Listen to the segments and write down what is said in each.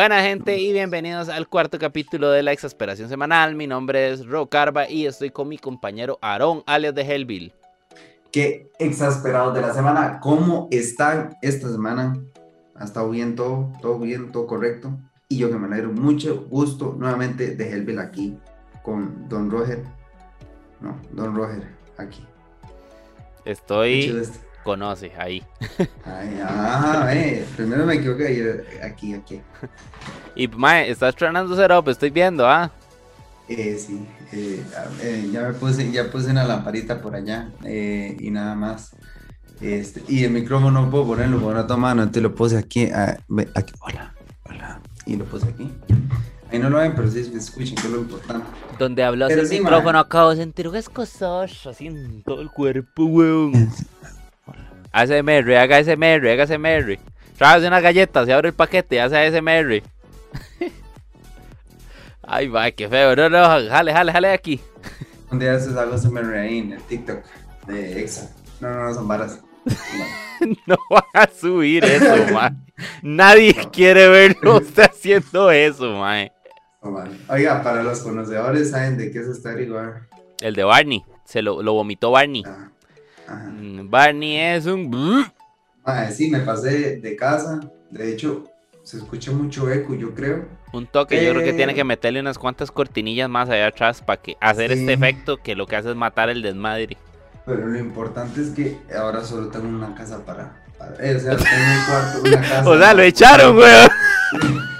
Buena gente y bienvenidos al cuarto capítulo de la exasperación semanal. Mi nombre es Ro Carva y estoy con mi compañero Aarón, alias de Hellville. Qué exasperados de la semana. ¿Cómo están esta semana? ¿Ha estado bien todo? ¿Todo bien? ¿Todo correcto? Y yo que me alegro mucho gusto nuevamente de Hellville aquí con Don Roger. No, Don Roger aquí. Estoy conoce ahí. Ay, ah, eh, primero me equivoqué aquí, aquí. Y mae, estás estrenando setup, estoy viendo, ¿ah? Eh, sí, eh, eh, ya me puse, ya puse una lamparita por allá eh, y nada más. Este, y el micrófono no puedo ponerlo con toma mano, entonces lo puse aquí, aquí, hola, hola, y lo puse aquí. Ahí no lo ven, pero sí se escuchan, que es lo importante. Donde hablas el micrófono, acabo de sentir un escosor así en todo el cuerpo, weón. ASMR, haga ASMR, haga ASMR. Trae una galleta, se abre el paquete hace ASMR. Ay, va, qué feo. No, no, jale, jale, jale aquí. Un día haces algo ASMR ahí en el TikTok de Exa. No, no, no, son varas. No, va a subir eso, man. Nadie quiere verlo usted haciendo eso, man. Oiga, para los conocedores, ¿saben de qué es Starry Bar? El de Barney. Se lo, lo vomitó Barney. Ah. Mm, Barney es un... sí, me pasé de casa. De hecho, se escucha mucho eco, yo creo. Un toque, yo creo que tiene que meterle unas cuantas cortinillas más allá atrás para que hacer este efecto que lo que hace es matar el desmadre. Pero lo importante es que ahora solo tengo una casa para... Eh, o sea, tengo un cuarto, una casa... o sea, lo echaron, weón.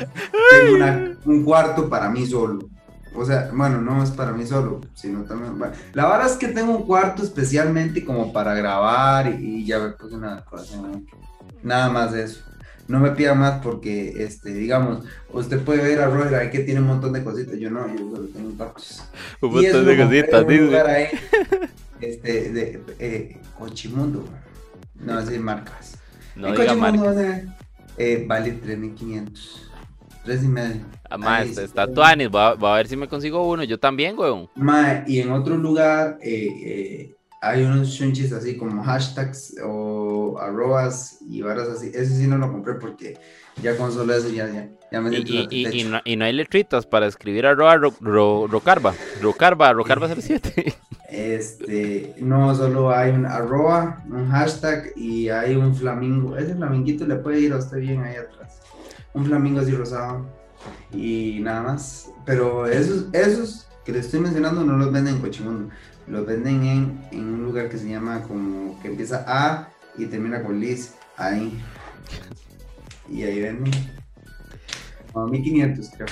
tengo un cuarto para mí solo. O sea, bueno, no es para mí solo, sino también. La verdad es que tengo un cuarto especialmente como para grabar y, ya me puse una cosa. Nada más de eso. No me pida más porque, este, digamos, usted puede ver a Roger ahí que tiene un montón de cositas. Yo no, yo solo tengo tacos. Un montón de cositas, un ahí, este, de eh, Cochimundo. No, así marcas. No diga marcas. Eh, vale 3500. Tres y medio. Ah, está Tuanis, va, a ver si me consigo uno. Yo también, weón. y en otro lugar eh, eh, hay unos shunchis así como hashtags o arrobas y varas así. Ese sí no lo compré porque ya con solo eso ya, ya, ya me y, y, y, no, y, no, hay letritas para escribir arroba ro, ro, rocarba. Rocarba, rocarba 07. Este, no, solo hay un arroba, un hashtag y hay un flamingo. Ese flaminguito le puede ir a usted bien ahí atrás. Un flamingo así rosado y nada más. Pero esos, esos que les estoy mencionando no los venden en Cochimundo, los venden en, en un lugar que se llama como que empieza A y termina con Liz, ahí. Y ahí venden. A 1500 creo.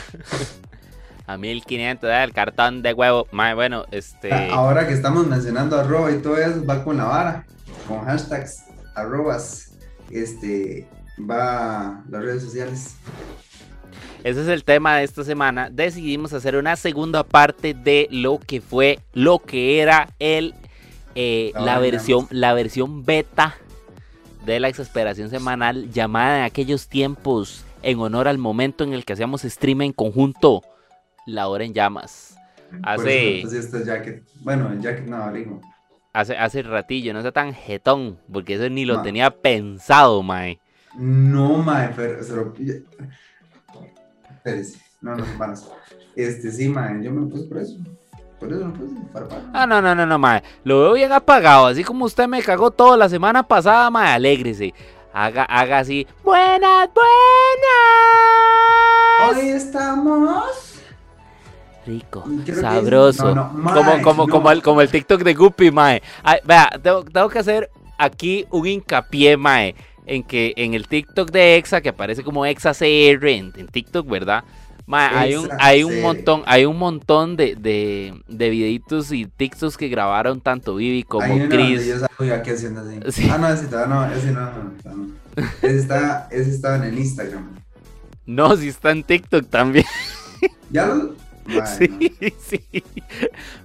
A 1500, el cartón de huevo. Más bueno, este. Ahora que estamos mencionando arroba y todo eso, va con la vara, con hashtags, arrobas, este, va las redes sociales. Ese es el tema de esta semana. Decidimos hacer una segunda parte de lo que fue, lo que era el, eh, la, versión, la versión beta de la exasperación semanal llamada en aquellos tiempos en honor al momento en el que hacíamos stream en conjunto, La Hora en Llamas. Hace... Bueno, el jacket no, Hace, hace ratillo, no sea tan jetón, porque eso ni lo tenía pensado, mae. No, mae, pero no, no, hermanos. Este, sí, mae, yo me puse por eso. Por eso no puse para Ah, no, no, no, no, mae. Lo veo bien apagado. Así como usted me cagó toda la semana pasada, mae, alégrese. Haga, haga así. Buenas, buenas. Hoy estamos. Rico, sabroso. como, como, como, el, como el TikTok de Guppy, mae. vea, tengo, tengo que hacer aquí un hincapié, mae en que en el TikTok de Exa, que aparece como ExaCR en, en TikTok, ¿verdad? hay un, hay un montón, hay un montón de, de, de, videitos y TikToks que grabaron tanto Vivi como Chris. Yo aquí haciendo así. Ah, no, ese, no, ese no, no, Ese está, ese está en el Instagram. No, sí está en TikTok también. ¿Ya lo? sí, sí.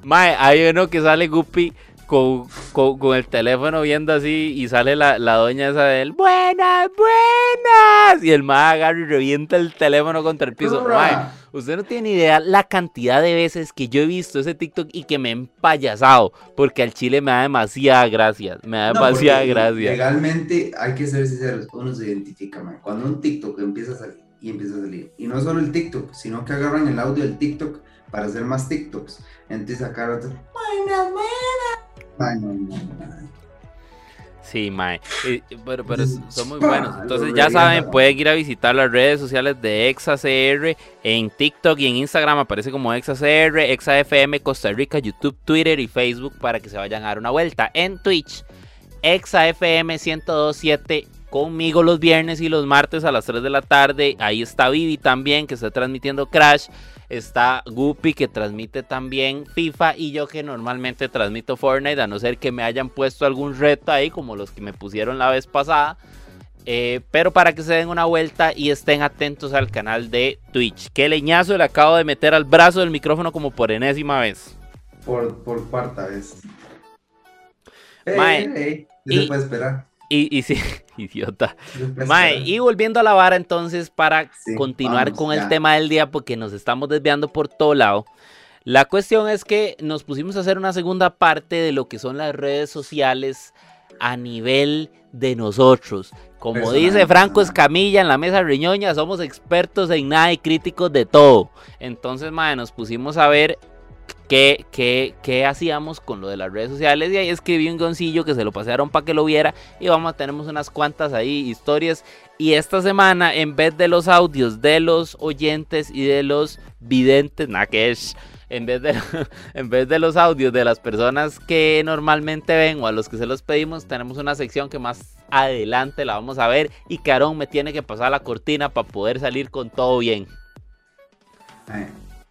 Mae, hay uno que sale Guppy con, con, el teléfono viendo así y sale la, la doña esa de él, buenas, buenas. Y el mae agarra y revienta el teléfono contra el piso. usted no tiene idea la cantidad de veces que yo he visto ese TikTok y que me he empayasado, porque al chile me da demasiada gracia, me da demasiada gracia. Legalmente hay que ser sinceros, uno se identifica, man. Cuando un TikTok empieza a salir y empieza a salir, y no solo el TikTok, sino que agarran el audio del TikTok para hacer más TikToks. Entonces Sí, mae. pero, pero son muy buenos. Entonces ya saben, pueden ir a visitar las redes sociales de ExaCR en TikTok y en Instagram aparece como ExaCR, ExaFM, Costa Rica, YouTube, Twitter y Facebook para que se vayan a dar una vuelta. En Twitch, ExaFM 1027 conmigo los viernes y los martes a las 3 de la tarde. Ahí está Vivi también que está transmitiendo Crash está Guppy que transmite también FIFA y yo que normalmente transmito Fortnite, a no ser que me hayan puesto algún reto ahí como los que me pusieron la vez pasada. Eh, pero para que se den una vuelta y estén atentos al canal de Twitch. Qué leñazo le acabo de meter al brazo del micrófono como por enésima vez. Por, por cuarta vez. Hey, se puede esperar. Y, sí, idiota. Mae, y volviendo a la vara entonces para continuar con el tema del día porque nos estamos desviando por todo lado. La cuestión es que nos pusimos a hacer una segunda parte de lo que son las redes sociales a nivel de nosotros. Como dice Franco Escamilla en la mesa riñoña, somos expertos en nada y críticos de todo. Entonces, mae, nos pusimos a ver qué, hacíamos con lo de las redes sociales. Y ahí escribí un goncillo que se lo pasaron para que lo viera. Y vamos, tenemos unas cuantas ahí historias. Y esta semana, en vez de los audios de los oyentes y de los videntes, nada que es. En vez, de, en vez de los audios de las personas que normalmente ven o a los que se los pedimos, tenemos una sección que más adelante la vamos a ver. Y Carón me tiene que pasar la cortina para poder salir con todo bien.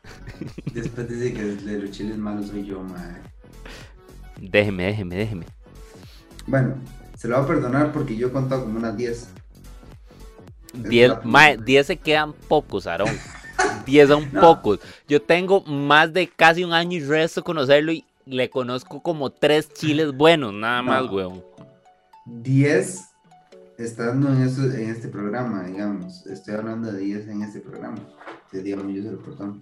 Después dice que de los chiles malos soy yo, madre. Déjeme, déjeme, déjeme. Bueno, se lo va a perdonar porque yo he contado como unas 10. 10, se quedan pocos, Aarón. 10 son pocos. Yo tengo más de casi un año y resto conocerlo y le conozco como 3 chiles buenos, nada más, weón. 10 estando en, en este programa, digamos. Estoy hablando de 10 en este programa. Te digo, yo se lo perdono.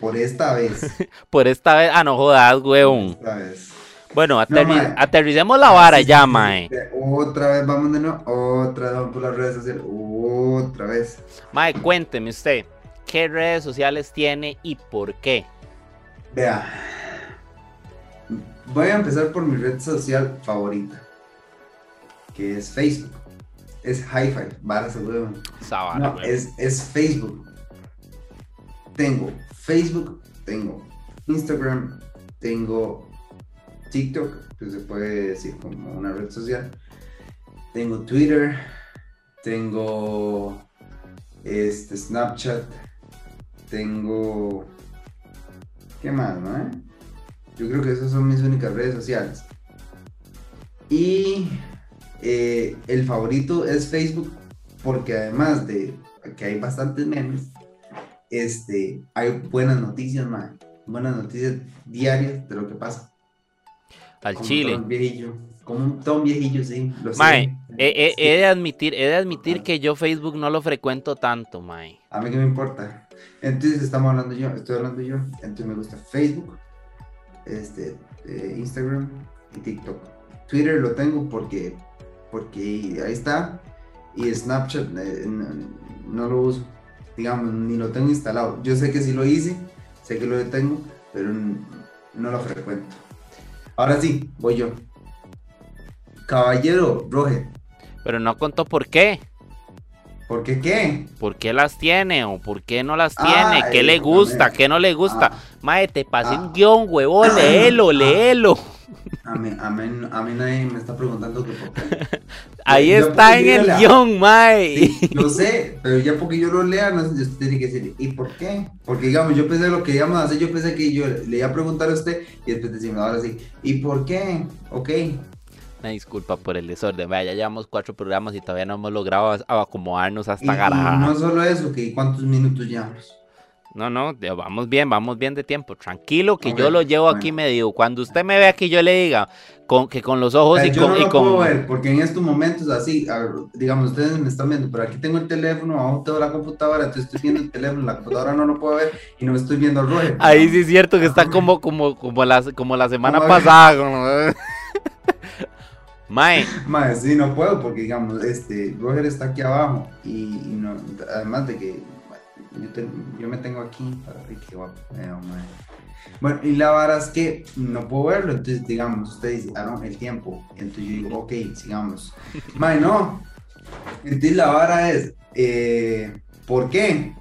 Por esta vez. Por esta vez. Ah, no jodas, weón. Esta vez. Bueno, aterricemos la vara ya, mae. Otra vez vamos de nuevo. Otra vez vamos por las redes sociales. Otra vez. Mae, cuénteme usted. ¿Qué redes sociales tiene y por qué? Vea. Voy a empezar por mi red social favorita. Que es Facebook. Es Hi-Fi. Vara, weón. no, es, es Facebook. Tengo Facebook, tengo Instagram, tengo TikTok, que se puede decir como una red social. Tengo Twitter, tengo este Snapchat, tengo ¿qué más, no? Eh? Yo creo que esas son mis únicas redes sociales. Y eh, el favorito es Facebook porque además de que hay bastantes memes, este, hay buenas noticias, man. Buenas noticias diarias de lo que pasa. Al Chile. viejillo, como un ton viejillo, sí. Lo mae, he, de admitir, he de admitir que yo Facebook no lo frecuento tanto, mae. A mí que me importa. Entonces estamos hablando yo, estoy hablando yo. Entonces me gusta Facebook, este, eh, Instagram y TikTok. Twitter lo tengo porque, porque ahí está. Y Snapchat eh, no lo uso digamos, ni lo tengo instalado. Yo sé que sí lo hice, sé que lo tengo, pero no lo frecuento. Ahora sí, voy yo. Caballero Roge. Pero no contó por qué. ¿Por qué qué? ¿Por qué las tiene o por qué no las tiene? ¿Qué le gusta? ¿Qué no le gusta? Ah. Mae, te pasé un ah. guion, huevón, léelo, ah. léelo. A mí, a, mí, a mí nadie me está preguntando que por qué. Ahí está en el guion, Mae. Lo sé, pero ya porque yo lo lea, no, usted tiene que decir, ¿y por qué? Porque digamos, yo pensé lo que íbamos a hacer, yo pensé que yo le iba a preguntar a usted y después decimos, ahora sí, ¿y por qué? Ok. Una disculpa por el desorden, vaya, ya llevamos cuatro programas y todavía no hemos logrado acomodarnos hasta garaja. No solo eso, que ¿cuántos minutos llevamos? No, no, vamos bien, vamos bien de tiempo. Tranquilo, que yo lo llevo aquí medio. Cuando usted me vea que yo le diga con, que con los ojos y yo con. No y lo con... puedo ver, porque en estos momentos, así, digamos, ustedes me están viendo, pero aquí tengo el teléfono, abajo tengo la computadora, entonces estoy viendo el teléfono, la computadora no lo puedo ver y no me estoy viendo el rollo. Ahí sí es cierto que está como, como, como, la, como la semana pasada. Mae. Mae, sí, no puedo porque, digamos, este, Roger está aquí abajo y, no, además de que yo, yo, me tengo aquí para ver qué guapo. Bueno, y la vara es que no puedo verlo, entonces, digamos, usted dice, ah, no, el tiempo. Entonces yo digo, ok, sigamos. Mae, no. Entonces la vara es, eh, ¿por qué?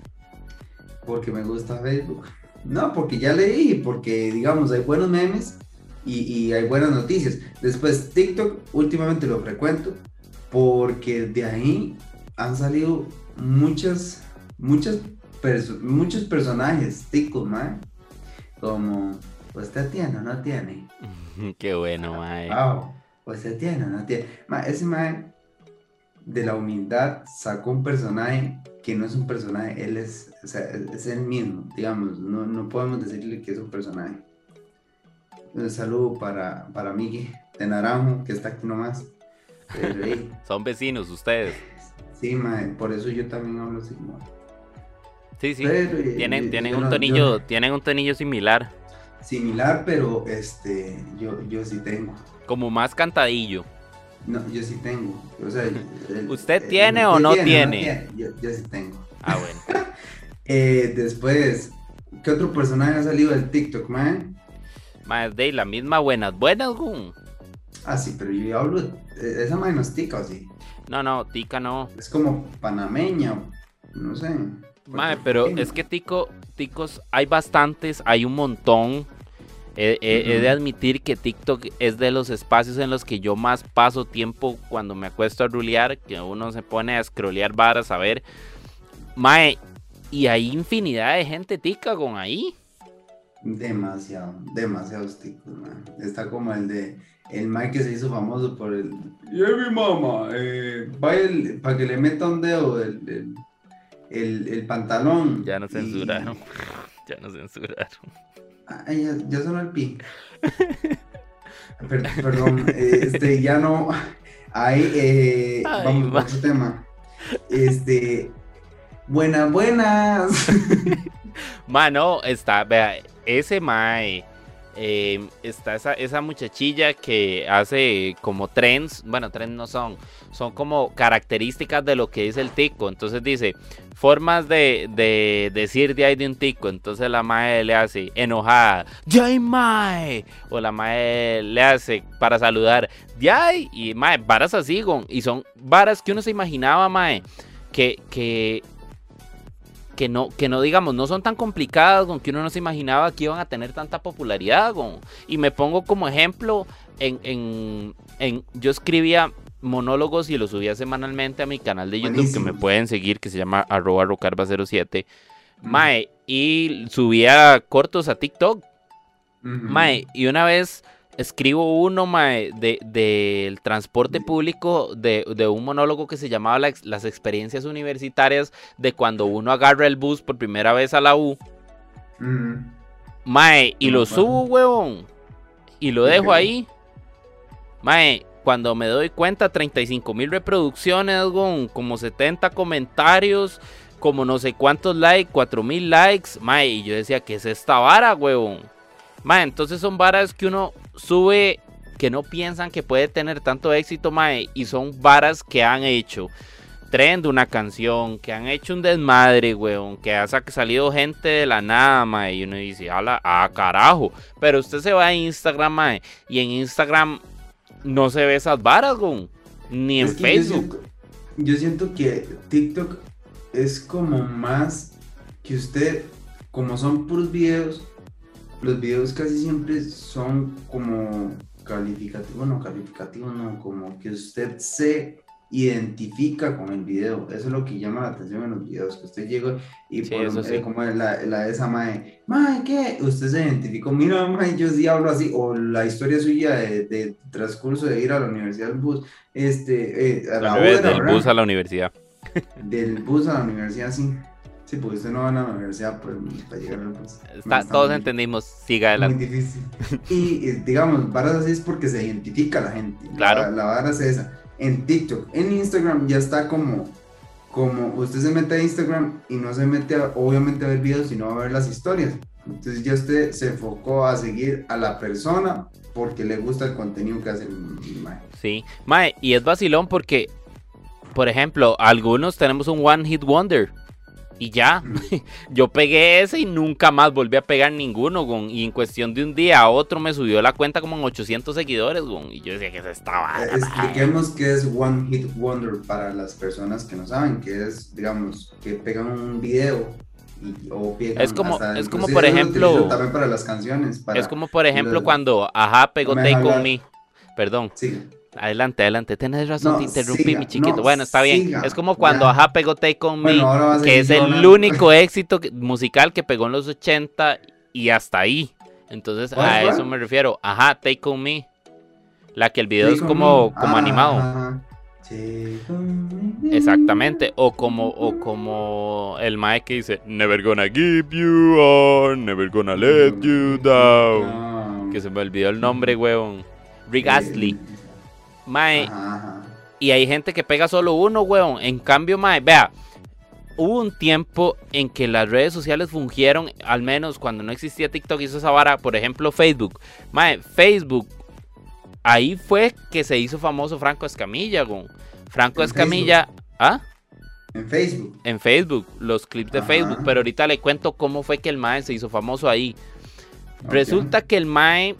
Porque me gusta Facebook. No, porque ya leí, porque, digamos, hay buenos memes y, hay buenas noticias. Después, TikTok últimamente lo frecuento porque de ahí han salido muchas, muchas, muchos personajes ticos, man. Como, pues usted tiene o no tiene. Qué bueno, mae. Wow, pues usted tiene o no tiene. ese mae de la humildad sacó un personaje que no es un personaje, él es, o sea, es el mismo, digamos, no, no podemos decirle que es un personaje. Un saludo para, para Miguel de Naranjo, que está aquí nomás. Son vecinos ustedes. Sí, mae, por eso yo también hablo así. Sí, sí. Tienen, tienen un tonillo, tienen un tonillo similar. Similar, pero este, yo, yo sí tengo. Como más cantadillo. No, yo sí tengo. ¿Usted tiene o no tiene? Yo, sí tengo. Ah, bueno. eh, después, ¿qué otro personaje ha salido del TikTok, man? Más de la misma buenas, buenas, Gun. Ah, sí, pero yo hablo. Eh, esa madre no es tica, ¿o sí? No, no, tica no. Es como panameña, no sé. Madre, pero es que tico, ticos hay bastantes, hay un montón. He, de admitir que TikTok es de los espacios en los que yo más paso tiempo cuando me acuesto a rulear, que uno se pone a scrollear varas a ver. Mae, y hay infinidad de gente tica con ahí. Demasiado, demasiado ticos, man. Está como el de el Mike que se hizo famoso por el. Y mi mamá, eh, para que le meta un dedo el, el, el, pantalón. Ya no censuraron. Ya no censuraron. Ay, ya, ya sonó el pi. perdón, eh, este, ya no. Ahí, eh, vamos a otro tema. Este. Buenas, buenas. Mano, está, vea, ese Mae. Em, está esa, esa muchachilla que hace como trends, bueno, trends no son, son como características de lo que dice el tico. Entonces dice, formas de, decir de ahí de un tico. Entonces la mae le hace enojada, ¡Yay, mae! O la mae le hace para saludar, ¡Yay! Y mae, varas así, y son varas que uno se imaginaba, mae, que, que que no, que no digamos, no son tan complicadas, con que uno no se imaginaba que iban a tener tanta popularidad. Y me pongo como ejemplo, en, en, yo escribía monólogos y los subía semanalmente a mi canal de YouTube que me pueden seguir, que se llama arroba rocarba07. Mae, y subía cortos a TikTok. Mae, y una vez escribo uno mae, del transporte público de, un monólogo que se llamaba Las experiencias universitarias de cuando uno agarra el bus por primera vez a la U. Mae, y lo subo, huevón. Y lo dejo ahí. Mae, cuando me doy cuenta, 35 mil reproducciones, como 70 comentarios, como no sé cuántos likes, 4 mil likes. Mae, y yo decía, ¿qué es esta vara, huevón? Mae, entonces son varas que uno sube que no piensan que puede tener tanto éxito, mae, y son varas que han hecho. Trend una canción, que han hecho un desmadre, weón, que ha salido gente de la nada, mae, y uno dice, ala, ah, carajo. Pero usted se va a Instagram, mae, y en Instagram no se ve esas varas, weón, ni en Facebook. yo siento que TikTok es como más que usted, como son puros videos, los videos casi siempre son como calificativos, bueno, calificativos no, como que usted se identifica con el video. Eso es lo que llama la atención en los videos, que usted llega y por, eh, como la, la, esa mae, mae, ¿qué? Usted se identificó, mira, mae, yo sí hablo así, o la historia suya de, transcurso de ir a la universidad del bus, este, eh, a la, del bus a la universidad. Del bus a la universidad, sí. Sí, porque usted no va a la universidad pues, para llegar pues, está, Todos entendimos, siga adelante. Muy difícil. Y digamos, varas así es porque se identifica la gente. Claro. La, vara es esa. En TikTok, en Instagram ya está como, como usted se mete a Instagram y no se mete obviamente a ver videos, sino a ver las historias. Entonces ya usted se enfocó a seguir a la persona porque le gusta el contenido que hace el mae. Sí, mae, y es vacilón porque, por ejemplo, algunos tenemos un One Hit Wonder. Y ya, yo pegué ese y nunca más volví a pegar ninguno, Y en cuestión de un día a otro me subió la cuenta como en 800 seguidores, Y yo decía que se estaba. Eh, expliquemos qué es One Hit Wonder para las personas que no saben, que es, digamos, que pegan un video o es como es como por ejemplo también para las canciones es como por ejemplo cuando ajá pegó Take On Me perdón sí. Adelante, adelante, tenés razón, te interrumpí, mi chiquito. bueno, está bien. es como cuando Ajá pegó Take On Me, que es el único éxito musical que pegó en los 80 y hasta ahí. Entonces, a eso me refiero. Ajá, Take On Me. La que el video es como, como ah, animado. Exactamente, o como, o como el Mike que dice Never gonna give you up, never gonna let you down. Que se me olvidó el nombre, weón. Rick Astley. Mae. Y hay gente que pega solo uno, weón. En cambio, mae, vea. Hubo un tiempo en que las redes sociales fungieron, al menos cuando no existía TikTok, hizo esa vara, por ejemplo, Facebook. Mae, Facebook. Ahí fue que se hizo famoso Franco Escamilla, weón. Franco Escamilla. ¿Ah? En Facebook. En Facebook, los clips de Facebook. Pero ahorita le cuento cómo fue que el Mae se hizo famoso ahí. Resulta que el Mae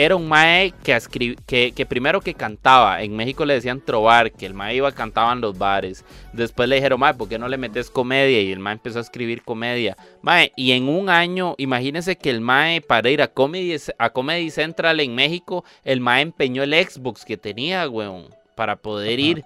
era un mae que, que, primero que cantaba, en México le decían trobar, que el mae iba cantaba en los bares. Después le dijeron, mae, ¿por qué no le metes comedia? Y el mae empezó a escribir comedia. Mae, y en un año, imagínense que el mae para ir a Comedy, a Comedy Central en México, el mae empeñó el Xbox que tenía, weón, para poder ir.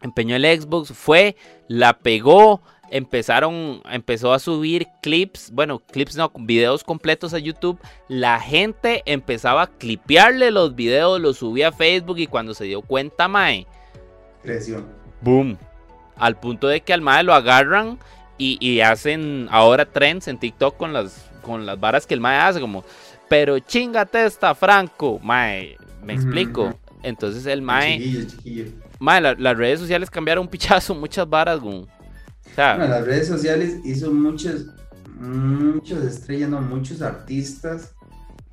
Empeñó el Xbox, fue, la pegó, empezaron, empezó a subir clips, bueno, clips no, videos completos a YouTube. La gente empezaba a clipearle los videos, los subía a Facebook y cuando se dio cuenta, Mae, creció. Boom. Al punto de que al Mae lo agarran y, hacen ahora trends en TikTok con las, con las varas que el Mae hace, como, pero chingate esta, Franco. Mae, me explico. Entonces el Mae. Mae, las redes sociales cambiaron un pichazo, muchas varas, las redes sociales hizo muchas, muchas estrellas, no, muchos artistas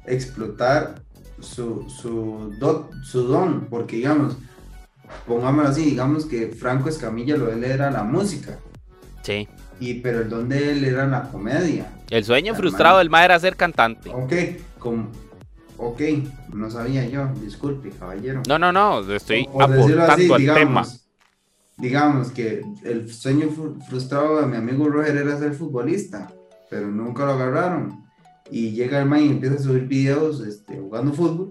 explotar su, su, su don, porque digamos, pongámoslo así, digamos que Franco Escamilla lo de él era la música. Sí. Y, pero el don de él era la comedia. El sueño frustrado del ma era ser cantante. Ok, como, ok, no sabía yo, disculpe, caballero. No, no, no, estoy aportando al tema digamos que el sueño frustrado de mi amigo Roger era ser futbolista, pero nunca lo agarraron. Y llega el man y empieza a subir videos este, jugando fútbol.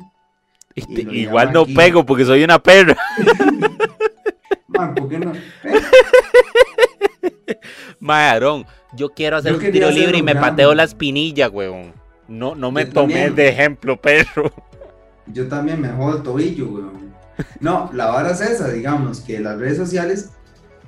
igual no pego porque soy una perra. man, ¿por qué no? ¿Eh? yo quiero hacer un tiro libre y me pateo la espinilla, weón. No, no me tomé de ejemplo, perro. Yo también me jodo el tobillo, weón. No, la vara es esa, digamos, que las redes sociales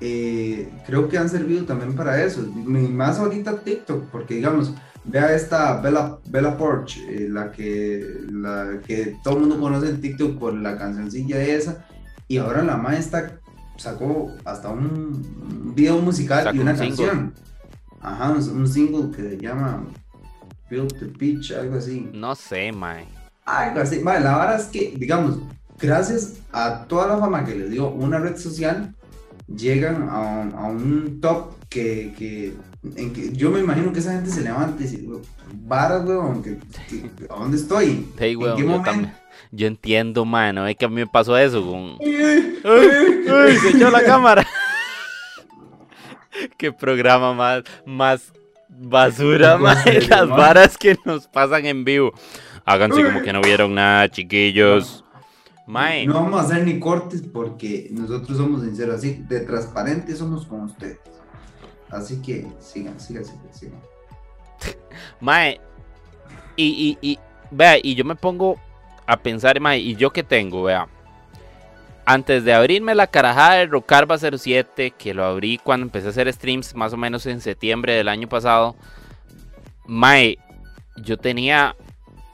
eh, creo que han servido también para eso. Más ahorita TikTok, porque digamos, vea esta Bella, Bella Porch, eh, la, que, la que todo el mundo conoce en TikTok por la cancioncilla de esa, y ahora la maestra sacó hasta un video musical y una canción. Ajá, un, single que se llama Build the Pitch, algo así. No sé, mae. Algo así, mae, la verdad es que, digamos, gracias a toda la fama que le dio una red social, llegan a, un top que, en que yo me imagino que esa gente se levanta y dice, varas, weón, ¿a dónde estoy? Hey, weón, yo, entiendo, mano, es que a mí me pasó eso con... ¡Ay, se echó la cámara! Qué programa más, más basura, man, las varas que nos pasan en vivo. Háganse como que no vieron nada, chiquillos. No vamos a hacer ni cortes porque nosotros somos sinceros, así de transparentes somos con ustedes. Así que sigan, sigan, sigan, sigan. Mae, y, y, y, vea, y yo me pongo a pensar, mae, y yo que tengo, vea. antes de abrirme la carajada de Rocarba 07, que lo abrí cuando empecé a hacer streams, más o menos en septiembre del año pasado, Mae, yo tenía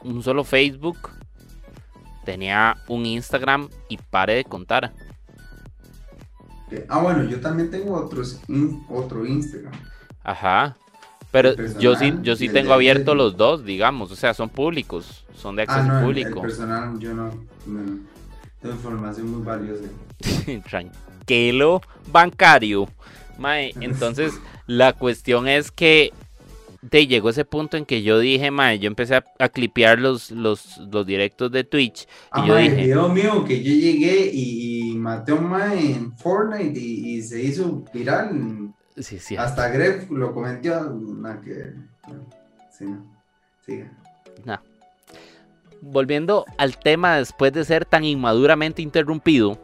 un solo Facebook, tenía un Instagram y pare de contar. Ah, bueno, yo también tengo otros otro Instagram. Ajá. Pero yo sí, yo sí tengo abiertos los dos, digamos, o sea, son públicos, son de ah, acceso público. El, personal, yo no, tengo información muy valiosa. Tranquilo, bancario. Mae, entonces la cuestión es que te llegó ese punto en que yo dije, mae, yo empecé a, clipear los, los, los, directos de Twitch. y yo dije, el video mío que yo llegué y, maté a un mae en Fortnite y, se hizo viral. Sí, sí. Hasta Greg lo comentó. Nada que. Sí, no. Sigue. Volviendo al tema después de ser tan inmaduramente interrumpido,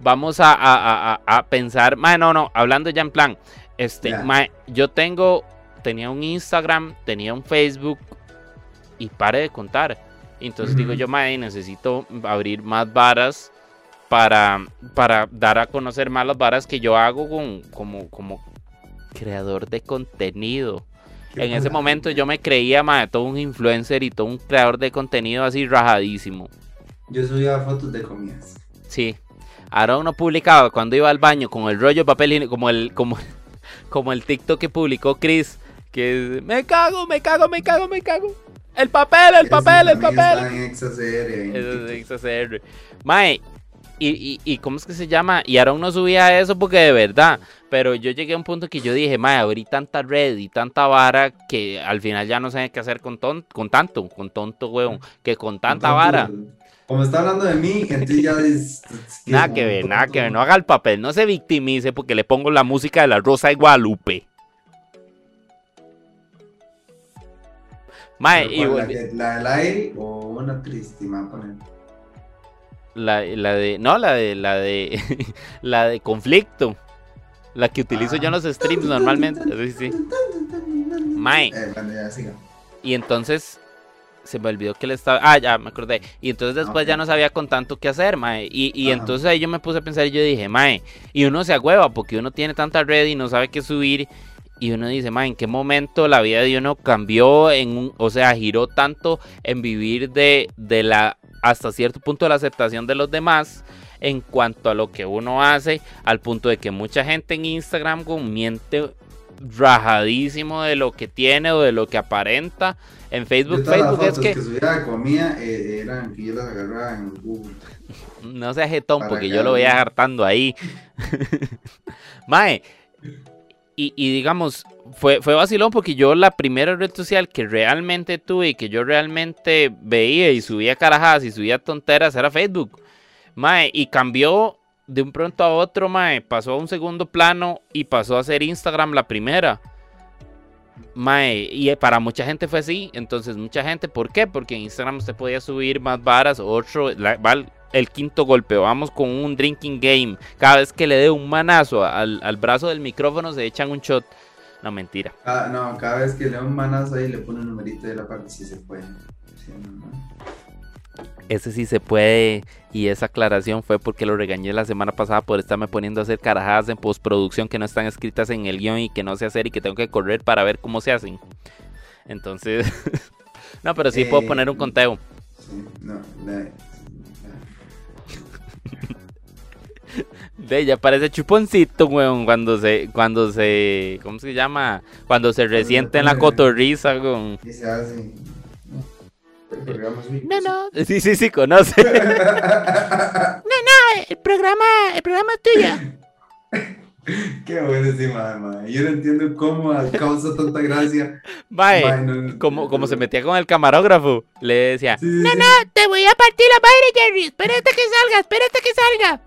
vamos a, a, a, pensar. Mae, no, no, hablando ya en plan. Este, mae, yo tengo tenía un Instagram, tenía un Facebook y pare de contar. Entonces digo yo, mae, necesito abrir más varas para, para dar a conocer más las varas que yo hago con, como, como creador de contenido. en ese momento yo me creía, mae, todo un influencer y todo un creador de contenido así rajadísimo. Yo subía fotos de comidas. Sí. Ahora uno publicaba cuando iba al baño con el rollo de papel como el, como, como el TikTok que publicó Chris que me cago, me cago, me cago, me cago. El papel, el papel, el papel. Eso es XACR. Mae, y, y, y, ¿cómo es que se llama? Y ahora uno subía eso porque de verdad. Pero yo llegué a un punto que yo dije, mae, abrí tanta red y tanta vara que al final ya no sé qué hacer con, ton, con tanto, con tonto, weón, que con tanta vara. Como está hablando de mí, entonces ya es... nada que ver, nada que ver, no haga el papel, no se victimice porque le pongo la música de la Rosa de Guadalupe. Mae, y la, la, del aire o una triste, me a poner. La, la de. No, la de. La de. la de conflicto. La que utilizo yo en los streams normalmente. Sí, sí. Mae. Eh, y entonces. Se me olvidó que le estaba. Ah, ya me acordé. Y entonces después ya no sabía con tanto qué hacer, mae. Y, y entonces ahí yo me puse a pensar y yo dije, mae. Y uno se agüeva porque uno tiene tanta red y no sabe qué subir y uno dice, ma, ¿en qué momento la vida de uno cambió en un, o sea, giró tanto en vivir de, de la, hasta cierto punto de la aceptación de los demás en cuanto a lo que uno hace, al punto de que mucha gente en Instagram miente rajadísimo de lo que tiene o de lo que aparenta. En Facebook, Facebook es que... que subía comida eh, eran que yo las agarraba en Google. No seas jetón, porque yo lo voy hartando ahí. Mae, y, digamos, fue, fue vacilón porque yo la primera red social que realmente tuve y que yo realmente veía y subía carajadas y subía tonteras era Facebook. Mae, y cambió de un pronto a otro, mae, pasó a un segundo plano y pasó a ser Instagram la primera. Mae, y para mucha gente fue así. Entonces, mucha gente, ¿por qué? Porque en Instagram usted podía subir más varas, otro, el quinto golpe. Vamos con un drinking game. Cada vez que le dé un manazo al, brazo del micrófono se echan un shot. No, mentira. Ah, no, cada vez que le da un manazo ahí le pone un numerito de la parte si se puede. Ese sí se puede. Y esa aclaración fue porque lo regañé la semana pasada por estarme poniendo a hacer carajadas en postproducción que no están escritas en el guion y que no sé hacer y que tengo que correr para ver cómo se hacen. Entonces, no, pero sí puedo poner un conteo. Sí, no, De ella parece chuponcito, weón, cuando se, cuando se, ¿cómo se llama? Cuando se resiente en la cotorriza, weón. Y se hace. No, no. Sí, sí, sí, conoce. no, no, el programa, el programa es tuyo. Qué bueno ese madre, Yo no entiendo cómo causa tanta gracia. Mae, como, como se metía con el camarógrafo, le decía, no, no, te voy a partir la madre, Jerry. Espérate que salga, espérate que salga.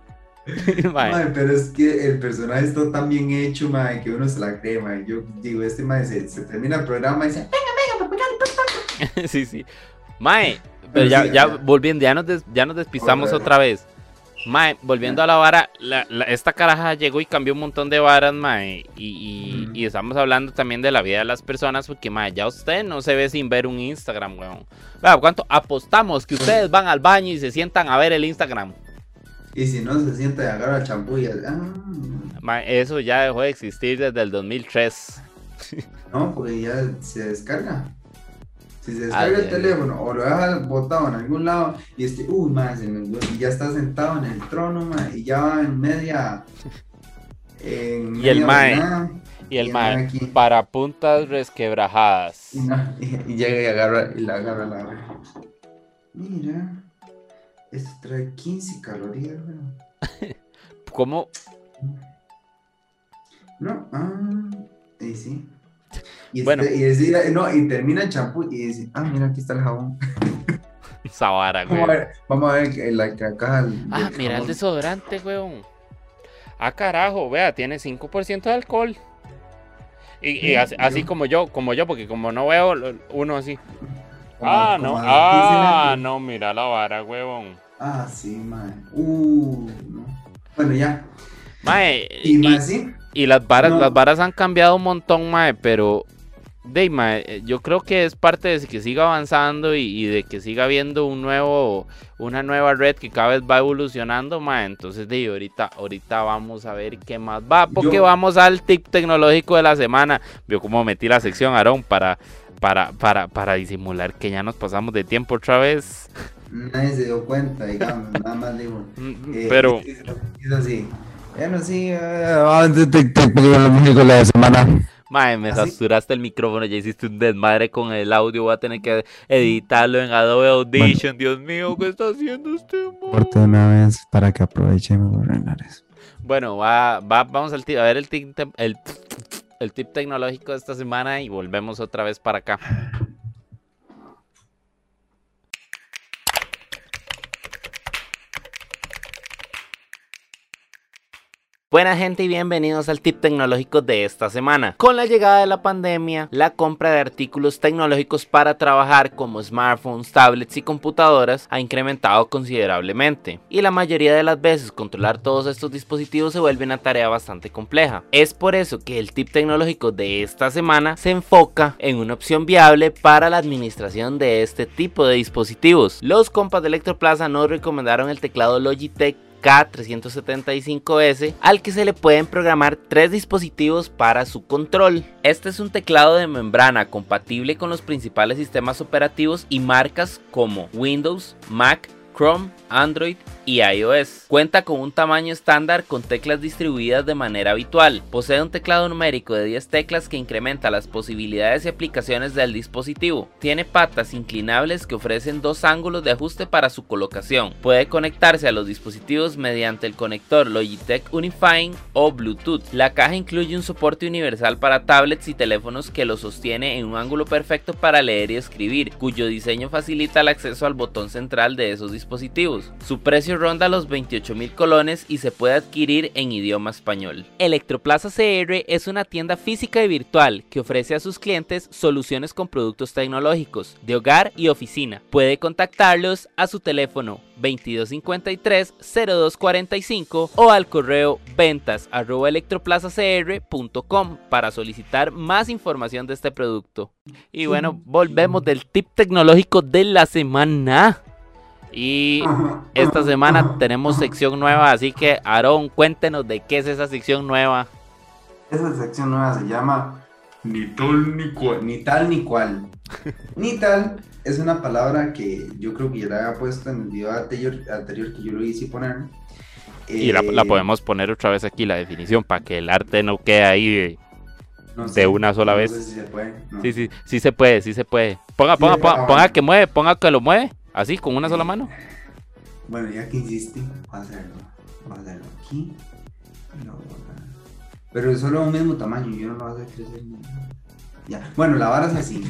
pero es que el personaje está tan bien hecho, mae, que uno se la cree, mae. Yo digo, este mae se, termina el programa y dice, venga, venga, Sí, sí. Mae, pero ya, ya volviendo, ya nos, ya nos despistamos otra vez. Mae, volviendo a la vara, esta caraja llegó y cambió un montón de varas, mae. Y, y, estamos hablando también de la vida de las personas, porque, mae, ya usted no se ve sin ver un Instagram, weón. ¿cuánto apostamos que ustedes van al baño y se sientan a ver el Instagram? Y si no, se sienta y agarra el champú y... Ah. eso ya dejó de existir desde el 2003. No, porque ya se descarga. Si se descarga el teléfono o lo dejas botado en algún lado y este, uy, más, y ya está sentado en el trono, y ya va en media. y el mae. Y el mae, para puntas resquebrajadas. Y, llega y agarra y la agarra la Mira, esto trae 15 calorías, ¿Cómo? No, ah, y sí. Y, bueno. Este, y, no, y termina el champú y dice, ah, mira, aquí está el jabón. Sabara, güey. Vamos a ver, vamos a ver la caja. Ah, mira el desodorante, weón. Ah, carajo, vea, tiene 5% de alcohol. Y, así, como yo, como yo, porque como no veo uno así. ah, no, ah, no, mira la vara, huevón. Ah, sí, mae. Uh, Bueno, ya. Mae, y, y, las varas, las varas han cambiado un montón, mae, pero de, yo creo que es parte de que siga avanzando y, de que siga habiendo un nuevo, una nueva red que cada vez va evolucionando, ma. Entonces, de ahorita, ahorita vamos a ver qué más va, porque vamos al tip tecnológico de la semana. Vio cómo metí la sección, Aarón, para, para, para, para disimular que ya nos pasamos de tiempo otra vez. Nadie se dio cuenta, digamos, nada más digo. Mm, eh, pero. Es, así. Bueno, sí, uh, tip tecnológico de la semana. Mae, me ¿Ah, saturaste el micrófono, ya hiciste un desmadre con el audio, voy a tener que editarlo en Adobe Audition. Dios mío, ¿qué está haciendo este Corte una vez para que aprovechemos eso. Bueno, va, va, vamos al a ver el el, el tip tecnológico de esta semana y volvemos otra vez para acá. Buena gente y bienvenidos al tip tecnológico de esta semana. Con la llegada de la pandemia, la compra de artículos tecnológicos para trabajar como smartphones, tablets y computadoras ha incrementado considerablemente. Y la mayoría de las veces controlar todos estos dispositivos se vuelve una tarea bastante compleja. Es por eso que el tip tecnológico de esta semana se enfoca en una opción viable para la administración de este tipo de dispositivos. Los compas de Electroplaza nos recomendaron el teclado Logitech K375S al que se le pueden programar tres dispositivos para su control. Este es un teclado de membrana compatible con los principales sistemas operativos y marcas como Windows, Mac, Chrome, Android y iOS. Cuenta con un tamaño estándar con teclas distribuidas de manera habitual. Posee un teclado numérico de 10 teclas que incrementa las posibilidades y aplicaciones del dispositivo. Tiene patas inclinables que ofrecen dos ángulos de ajuste para su colocación. Puede conectarse a los dispositivos mediante el conector Logitech Unifying o Bluetooth. La caja incluye un soporte universal para tablets y teléfonos que lo sostiene en un ángulo perfecto para leer y escribir, cuyo diseño facilita el acceso al botón central de esos dispositivos. Su precio ronda los 28 mil colones y se puede adquirir en idioma español. Electroplaza CR es una tienda física y virtual que ofrece a sus clientes soluciones con productos tecnológicos de hogar y oficina. Puede contactarlos a su teléfono 2253 0245 o al correo ventas electroplazacr.com para solicitar más información de este producto. Y bueno, volvemos del tip tecnológico de la semana. Y esta semana tenemos sección nueva, así que Aarón, cuéntenos de qué es esa sección nueva. Esa sección nueva se llama Ni tal ni cual. Ni tal ni cual. ni tal es una palabra que yo creo que ya la había puesto en el video anterior, anterior que yo lo hice poner. y la, eh, podemos poner otra vez aquí, la definición, para que el arte no quede ahí de, una sola vez. si se puede, Sí, sí, sí se puede, sí se puede. Ponga, ponga, ponga, ponga que mueve, ponga que lo mueve. ¿Así? ¿Con una sola mano? Bueno, ya que insiste, voy a hacerlo. Hacerlo aquí. Pero es solo un mismo tamaño, yo no lo voy a hacer crecer. Ya. Bueno, la vara es así.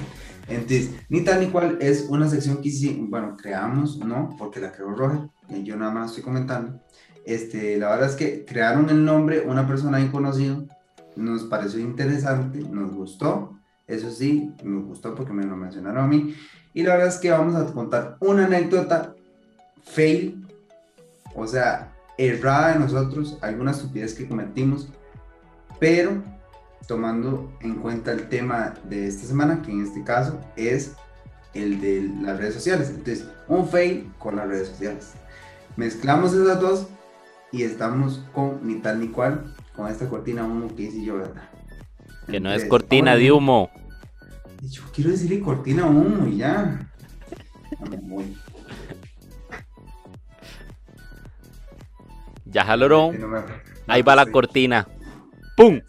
Entonces, ni tal ni cual es una sección que sí, bueno, creamos, ¿no? Porque la creó Roger, yo nada más estoy comentando. Este, la verdad es que crearon el nombre una persona inconocida, nos pareció interesante, nos gustó, eso sí, me gustó porque me lo mencionaron a mí, y la verdad es que vamos a contar una anécdota fail, o sea, errada de nosotros, alguna estupidez que cometimos, pero tomando en cuenta el tema de esta semana, que en este caso es el de las redes sociales. Entonces, un fail con las redes sociales. Mezclamos esas dos y estamos con ni tal ni cual, con esta cortina humo que hice yo, ¿verdad? Que no es cortina de humo. Yo quiero decirle cortina humo y ya. Ya jalorón. Ahí va la cortina. ¡Pum!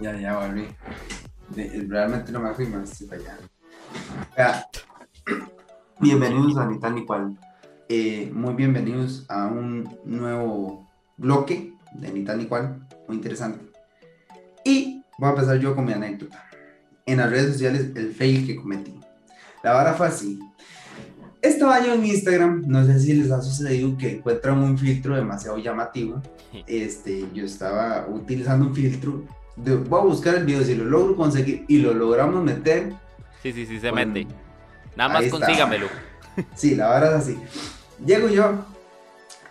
Ya, ya volví. realmente no me fui, más allá. Bienvenidos a Ni Tal Ni Cual. Eh, muy bienvenidos a un nuevo bloque de Ni Tal Ni Cual. Muy interesante. Y voy a empezar yo con mi anécdota. En las redes sociales, el fail que cometí. La vara fue así. Estaba yo en Instagram, no sé si les ha sucedido que encuentran un filtro demasiado llamativo. Este, yo estaba utilizando un filtro voy a buscar el video, si lo logro conseguir y lo logramos meter. Sí, sí, sí, se mete. Nada más consígamelo. Sí, la verdad es así. Llego yo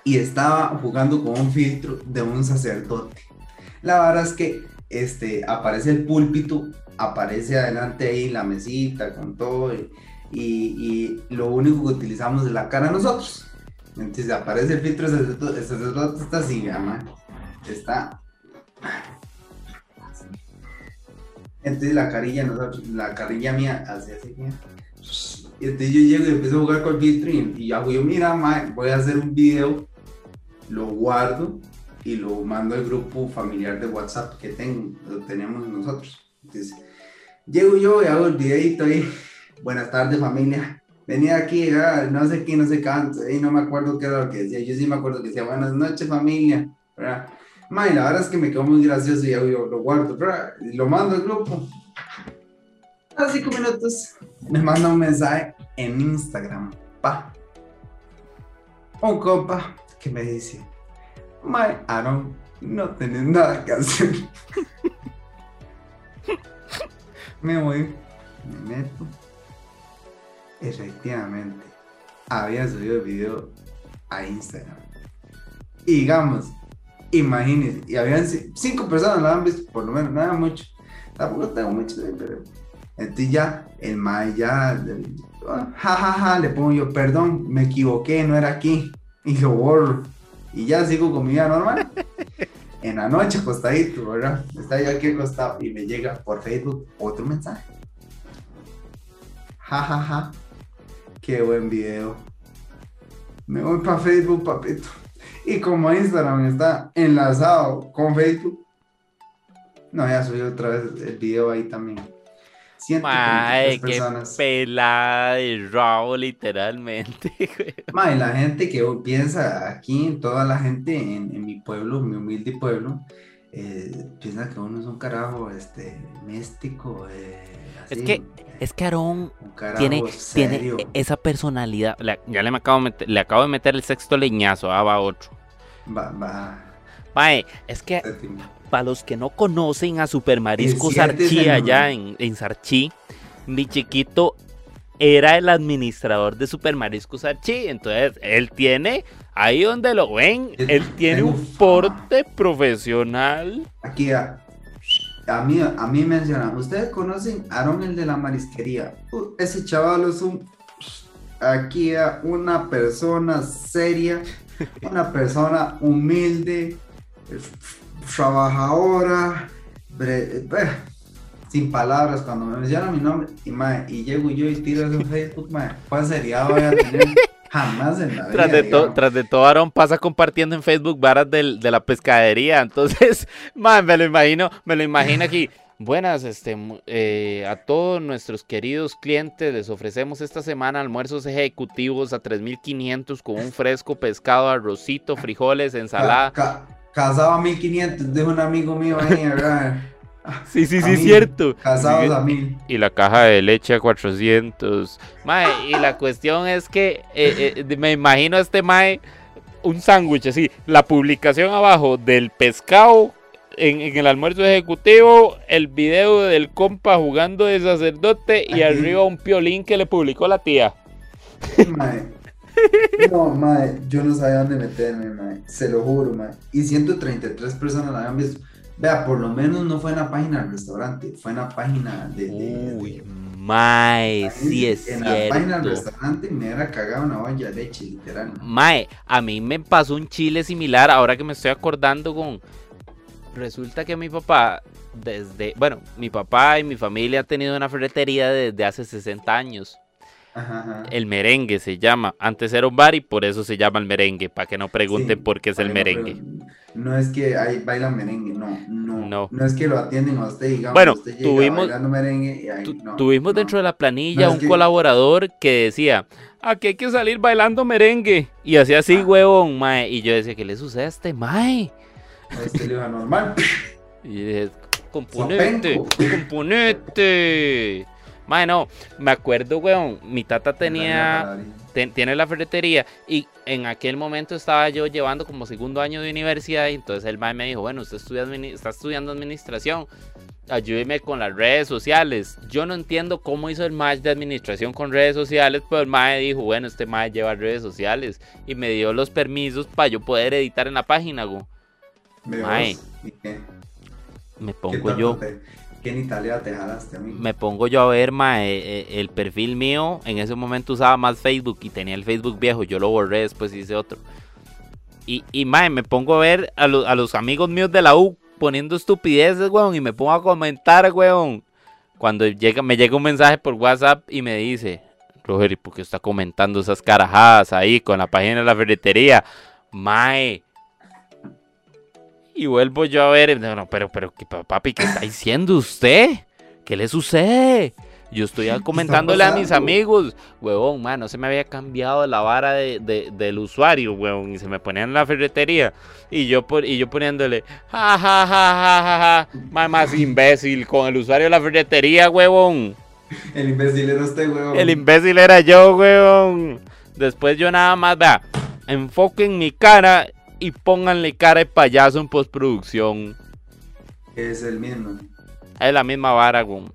y estaba jugando con un filtro de un sacerdote. La verdad es que este, aparece el púlpito, aparece adelante ahí la mesita con todo y, y, lo único que utilizamos es la cara nosotros. Entonces aparece el filtro, el sacerdote, el sacerdote está así, Está entonces la carilla, nosotros, la carilla mía así así, Y entonces yo llego y empiezo a jugar con el filtro y, hago yo, mira, voy a hacer un video, lo guardo y lo mando al grupo familiar de WhatsApp que tengo, lo tenemos nosotros. Entonces, llego yo y hago el videito ahí. Buenas tardes familia. Venía aquí, ah, no sé qué, no sé cuánto, y no me acuerdo qué era lo que decía. Yo sí me acuerdo que decía buenas noches familia, ¿verdad? La verdad es que me quedó muy gracioso y ya lo guardo, y lo mando al grupo. A cinco minutos me manda un mensaje en Instagram, pa. Un compa que me dice, May, Aaron, no tenés nada que hacer. me voy, me meto. Efectivamente, había subido el video a Instagram. Y digamos, Imagínense, y habían cinco personas la han visto, por lo menos, nada mucho. Tampoco tengo mucho, pero. Entonces ya, el Mae ya, jajaja, le pongo yo, perdón, me equivoqué, no era aquí. Y lo borro. Y ya sigo con mi vida normal. en la noche acostadito, ¿verdad? Está yo aquí acostado y me llega por Facebook otro mensaje. Jajaja, qué buen video. Me voy para Facebook, papito. Y como Instagram está enlazado con Facebook, no, ya subí otra vez el video ahí también. Ay, qué pelada de rabo, literalmente. Mae, la gente que piensa aquí, toda la gente en, mi pueblo, mi humilde pueblo, eh, piensa que uno es un carajo este, místico. Eh, es que, es que Aarón tiene, tiene esa personalidad. ya le, acabo de meter, le acabo de meter el sexto leñazo, ah, va otro. Va, va. Mae, es que para los que no conocen a Super Marisco Sarchi allá en, en Sarchi, mi chiquito era el administrador de Super Marisco Sarchi. Entonces, él tiene, ahí donde lo ven, él tiene un porte profesional. Aquí, a, a, mí, a mí mencionan, ¿ustedes conocen a Aaron, el de la marisquería? Uh, ese chaval es un... Aquí, una persona seria una persona humilde, trabajadora, sin palabras, cuando me menciona mi nombre, y, y llego yo y tiro en Facebook, ¿cuál sería voy a tener? Jamás en la vida. Tras de, tras de todo, Aaron pasa compartiendo en Facebook varas de la pescadería. Entonces, me lo imagino, me lo imagino aquí. Buenas, este, eh, a todos nuestros queridos clientes les ofrecemos esta semana almuerzos ejecutivos a 3.500 con un fresco pescado, arrocito, frijoles, ensalada. Casado a 1.500 de un amigo mío ahí, ¿verdad? Sí, sí, sí, cierto. Casados a mil. Y la caja de leche a 400. Mae, y la cuestión es que eh, eh, me imagino a este Mae un sándwich así, la publicación abajo del pescado en, el almuerzo ejecutivo el video del compa jugando de sacerdote y arriba un piolín que le publicó la tía. No, mae, yo no sabía dónde meterme, mae. Se lo juro, mae. Y 133 personas la han visto. Vea, por lo menos no fue en la página del restaurante, fue en la página de. Uy, mae, sí es en cierto. En la página del restaurante me era cagado una olla de leche, literal. Mae, a mí me pasó un chile similar ahora que me estoy acordando con. Resulta que mi papá, desde. Bueno, mi papá y mi familia han tenido una ferretería desde hace 60 años. Ajá, ajá. El merengue se llama. Antes era un bar y por eso se llama el merengue. Para que no pregunten Sí, por qué es el merengue. No es que hay bailan merengue, no, no. No. No, es que lo atienden a usted, digamos. Bueno, usted tuvimos- merengue y ahí, no, tuvimos dentro de la planilla un que- colaborador que decía, aquí hay que salir bailando merengue. Y hacía así, Ah. huevón, mae. Y yo decía, ¿qué le sucede a este mae? A Usted le iba normal. Y dije, componente, componente. Mae, no, me acuerdo, weón, mi tata tenía, ten- tiene la ferretería y en aquel momento estaba yo llevando como segundo año de universidad y entonces el mae me dijo, bueno, usted estudia está estudiando administración, ayúdeme con las redes sociales. Yo no entiendo cómo hizo el match de administración con redes sociales, pero el mae dijo, bueno, este mae lleva redes sociales y me dio los permisos para yo poder editar en la página. Veos, Mae. Me ¿Qué pongo yo. te- ¿Qué en Italia te jalaste a mí? me pongo yo a ver mae, eh, el perfil mío. En ese momento usaba más Facebook y tenía el Facebook viejo. Yo lo borré, después hice otro. Y, y mae, me pongo a ver a, lo- a los amigos míos de la U poniendo estupideces, weón. Y me pongo a comentar, weón. Cuando llega, me llega un mensaje por WhatsApp y me dice, Roger, ¿y por qué está comentando esas carajadas ahí con la página de la ferretería? Mae. Y vuelvo yo a ver, no, no, pero, pero, ¿qué, pa- papi, ¿qué está diciendo usted? ¿Qué le sucede? Yo estoy comentándole a mis amigos, huevón, man, no se me había cambiado la vara de, de- del usuario, huevón, y se me ponía en la ferretería, y yo, por, y yo poniéndole, ja, ja, ja, ja, ja, ja, más imbécil, con el usuario de la ferretería, huevón. El imbécil era usted, weón. El imbécil era yo, weón. Después yo nada más, vea, enfoquen mi cara y pónganle cara de payaso en postproducción. Es el mismo. Es la misma vara, weón.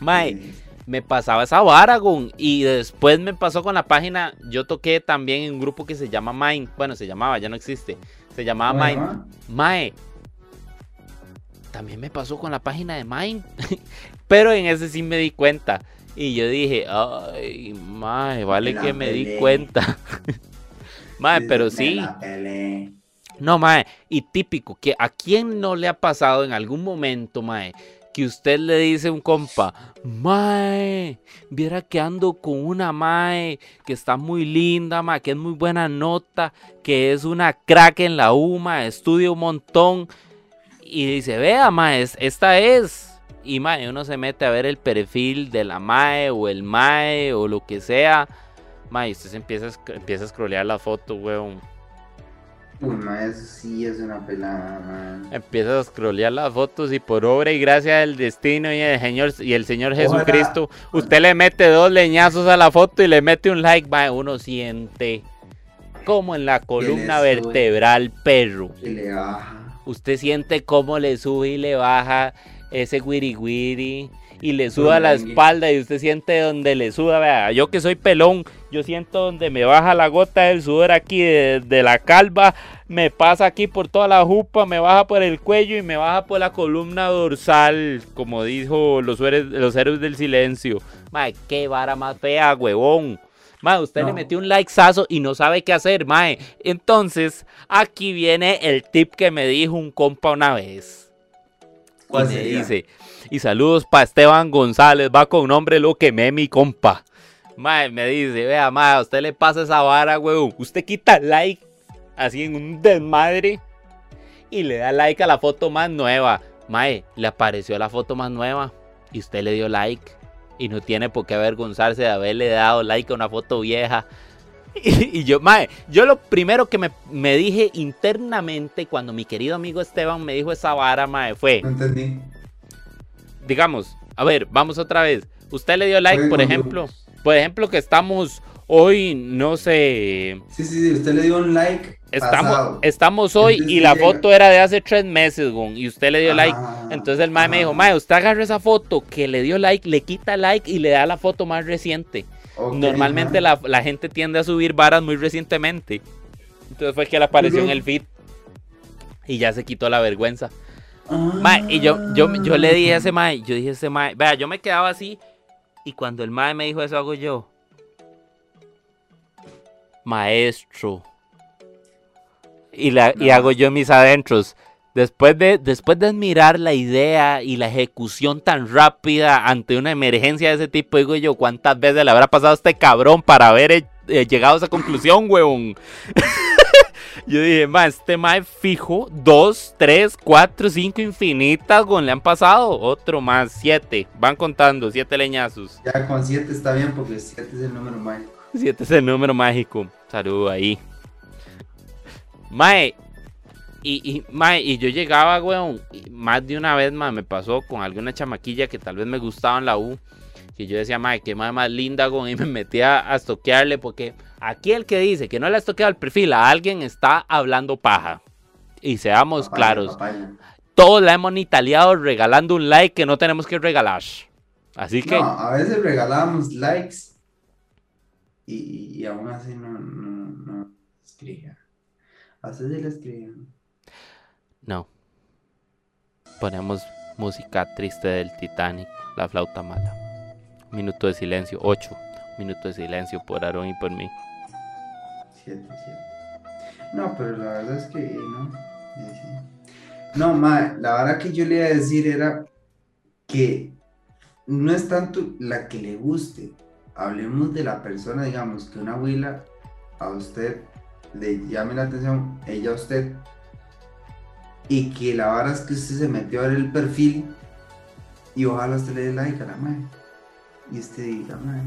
Mae, Sí. me pasaba esa vara, weón. Y después me pasó con la página. Yo toqué también en un grupo que se llama Mind. Bueno, se llamaba, ya no existe. Se llamaba ¿Cómo se Mind. llama? Mae. También me pasó con la página de Mind. Pero en ese sí me di cuenta. Y yo dije, ay, mae, vale la que me di cuenta. mae, pero "Me sí. la pelé". No, mae. Y típico, que a quién no le ha pasado en algún momento, mae, que usted le dice a un compa, mae, viera que ando con una mae que está muy linda, mae, que es muy buena nota, que es una crack en la U, mae, estudia un montón. Y dice, vea, mae, es- esta es. Y mae, uno se mete a ver el perfil de la mae o el mae o lo que sea. Mae, y usted se empieza a, empieza a scrollear la foto, weón. Uy, ma, eso sí es una pelada, man. Empiezas a scrollear las fotos y por obra y gracia del destino y el Señor, y el Señor. Jesucristo, usted le mete dos leñazos a la foto y le mete un like, mae, uno siente como en la columna vertebral, perro. Y le baja. Usted siente cómo le sube y le baja ese wiri wiri y le suda la espalda y usted siente donde le suda, vea, yo que soy pelón, yo siento donde me baja la gota del sudor aquí de, de la calva, me pasa aquí por toda la jupa, me baja por el cuello y me baja por la columna dorsal, como dijo los, héroes- los héroes del silencio. Mae, qué vara más fea, huevón. Mae, usted le metió un likesazo y no sabe qué hacer, mae. Entonces, aquí viene el tip que me dijo un compa una vez. Y ¿Cuál me dice, y saludos para Esteban González, va con nombre lo que me mi compa. Mae, me dice, vea, mae, a usted le pasa esa vara, huevón. Usted quita like, así en un desmadre, y le da like a la foto más nueva. Mae, le apareció la foto más nueva, y usted le dio like. Y no tiene por qué avergonzarse de haberle dado like a una foto vieja. Y, y yo, mae, yo lo primero que me, me dije internamente cuando mi querido amigo Esteban me dijo esa vara, mae, fue, No entendí. Digamos, a ver, vamos otra vez. Usted le dio like, por ejemplo, por ejemplo que estamos hoy, no sé, Sí, sí, sí, usted le dio un like. estamos, pasado. estamos hoy Entonces y la llega. foto era de hace tres meses, gon, y usted le dio like. Ajá, Entonces el mae me dijo, mae, usted agarra esa foto que le dio like, le quita like y le da la foto más reciente. Normalmente la, la gente tiende a subir varas muy recientemente. Entonces fue que le apareció en el feed. Y ya se quitó la vergüenza. Mae, y yo, yo, yo le dije a ese mae, yo dije a ese mae, vea, yo me quedaba así, y cuando el mae me dijo eso, hago yo. Maestro. Y, la, y hago yo mis adentros. Después de, después de admirar la idea y la ejecución tan rápida ante una emergencia de ese tipo, digo yo, ¿cuántas veces le habrá pasado a este cabrón para haber eh, llegado a esa conclusión, weón? yo dije, ma, este mae fijo, dos, tres, cuatro, cinco infinitas, weón, le han pasado. Otro más, siete. Van contando, siete leñazos. Ya con siete está bien porque siete es el número mágico. Siete es el número mágico. Saludo ahí. Mae, y, y, yo llegaba, weón, más de una vez, mae, me pasó con alguna chamaquilla que tal vez me gustaba en la U. Que yo decía, mae, qué madre más linda, weón, y me metía a estoquearle porque aquí el que dice que no le ha estoqueado el perfil a alguien está hablando paja. Y seamos claros, todos la hemos italiado regalando un like que no tenemos que regalar. Así que... No, a veces regalábamos likes y, aún así no, no, no escribía. A veces le escribían. No. Ponemos música triste del Titanic, la flauta mala. Minuto de silencio, ocho. minuto de silencio por Aaron y por mí. Siete, siete. No, pero la verdad es que no. No, ma, la verdad que yo le iba a decir era que no es tanto la que le guste. Hablemos de la persona, digamos, que una abuela a usted le llame la atención, ella a usted, y que la vara es que usted se metió a ver el perfil y ojalá usted le dé like a la madre. Y usted diga, madre.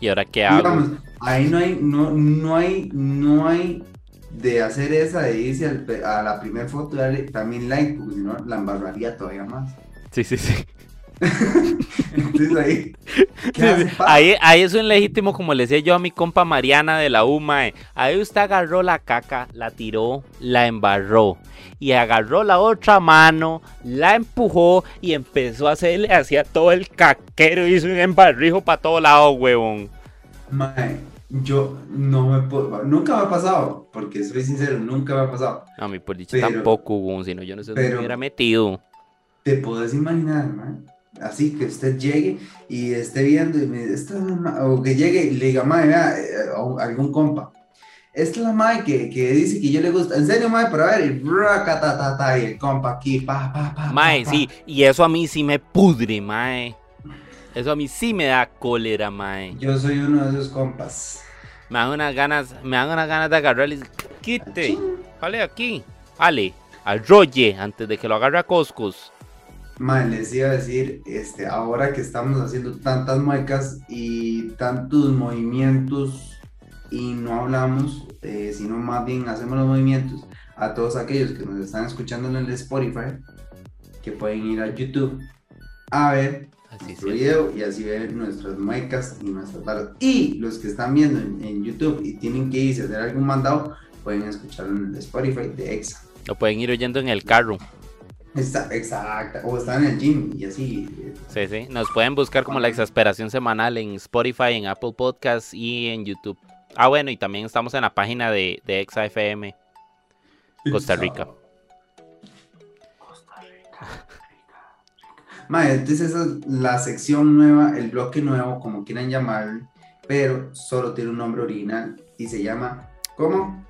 ¿Y ahora qué hago? ahí no hay, no, no hay, no hay de hacer esa, de irse a la primera foto y darle también like, porque si no la embarraría todavía más. Sí, sí, sí. Entonces ahí, ahí, es un legítimo, como le decía yo a mi compa Mariana de la UMA. Ahí usted agarró la caca, la tiró, la embarró. Y agarró la otra mano, la empujó y empezó a hacerle hacia todo el caquero. Hizo un embarrijo para todo lado, huevón. Mae, yo no me puedo, nunca me ha pasado, porque soy sincero, nunca me ha pasado. A mí por dicho tampoco, hubo, sino yo no sé dónde me hubiera metido. Te puedes imaginar, mae así que usted llegue y esté viendo y me o que llegue y le diga, madre, vea, eh, algún compa. Esta es la madre que, que, dice que yo le gusta. En serio, madre, para ver, y, y el compa aquí, pa, pa, pa. Mae, sí, y eso a mí sí me pudre, mae. Eso a mí sí me da cólera, mae. Yo soy uno de esos compas. Me dan unas ganas, me dan unas ganas de agarrarle. Quite, vale aquí, vale, al rolle, antes de que lo agarre a Coscos. Mae, les iba a decir, este, ahora que estamos haciendo tantas muecas y tantos movimientos y no hablamos, eh, sino más bien hacemos los movimientos, a todos aquellos que nos están escuchando en el Spotify, que pueden ir a YouTube a ver nuestro video y así ver nuestras muecas y nuestras barras. Y los que están viendo en, YouTube y tienen que irse a hacer algún mandado, pueden escucharlo en el Spotify de EXA. Lo pueden ir oyendo en el carro. Exacto, o están en el gym y así. Sí, sí, nos pueden buscar como la exasperación semanal en Spotify, en Apple Podcasts y en YouTube. Ah, bueno, y también estamos en la página de, de ExaFM Costa Rica. Costa Rica. Mae, entonces esa es la sección nueva, el bloque nuevo, como quieran llamarlo, pero solo tiene un nombre original y se llama ¿cómo?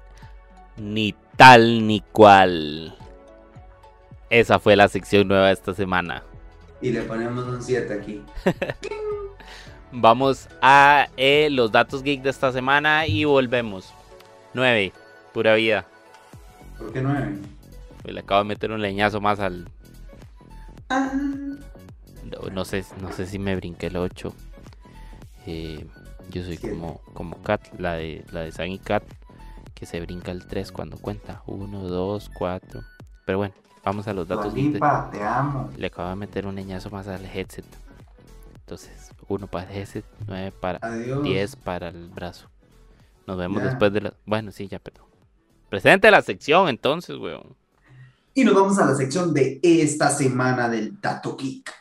Ni tal ni cual. Esa fue la sección nueva de esta semana. Y le ponemos un 7 aquí. Vamos a eh, los datos geek de esta semana y volvemos. 9, pura vida. ¿Por qué 9? Pues le acabo de meter un leñazo más al. Ah. No, sé, no sé si me brinqué el 8. Eh, yo soy como, como Kat, la de, la de San y Kat, que se brinca el 3 cuando cuenta. 1, 2, 4. Pero bueno, Vamos a los datos. te amo. Le acabo de meter un leñazo más al headset. Entonces, uno para el headset, nueve para. Diez para el brazo. Nos vemos después de la. Bueno, sí, ya, perdón. Presente la sección entonces, weón. Y nos vamos a la sección de esta semana del Dato Geek.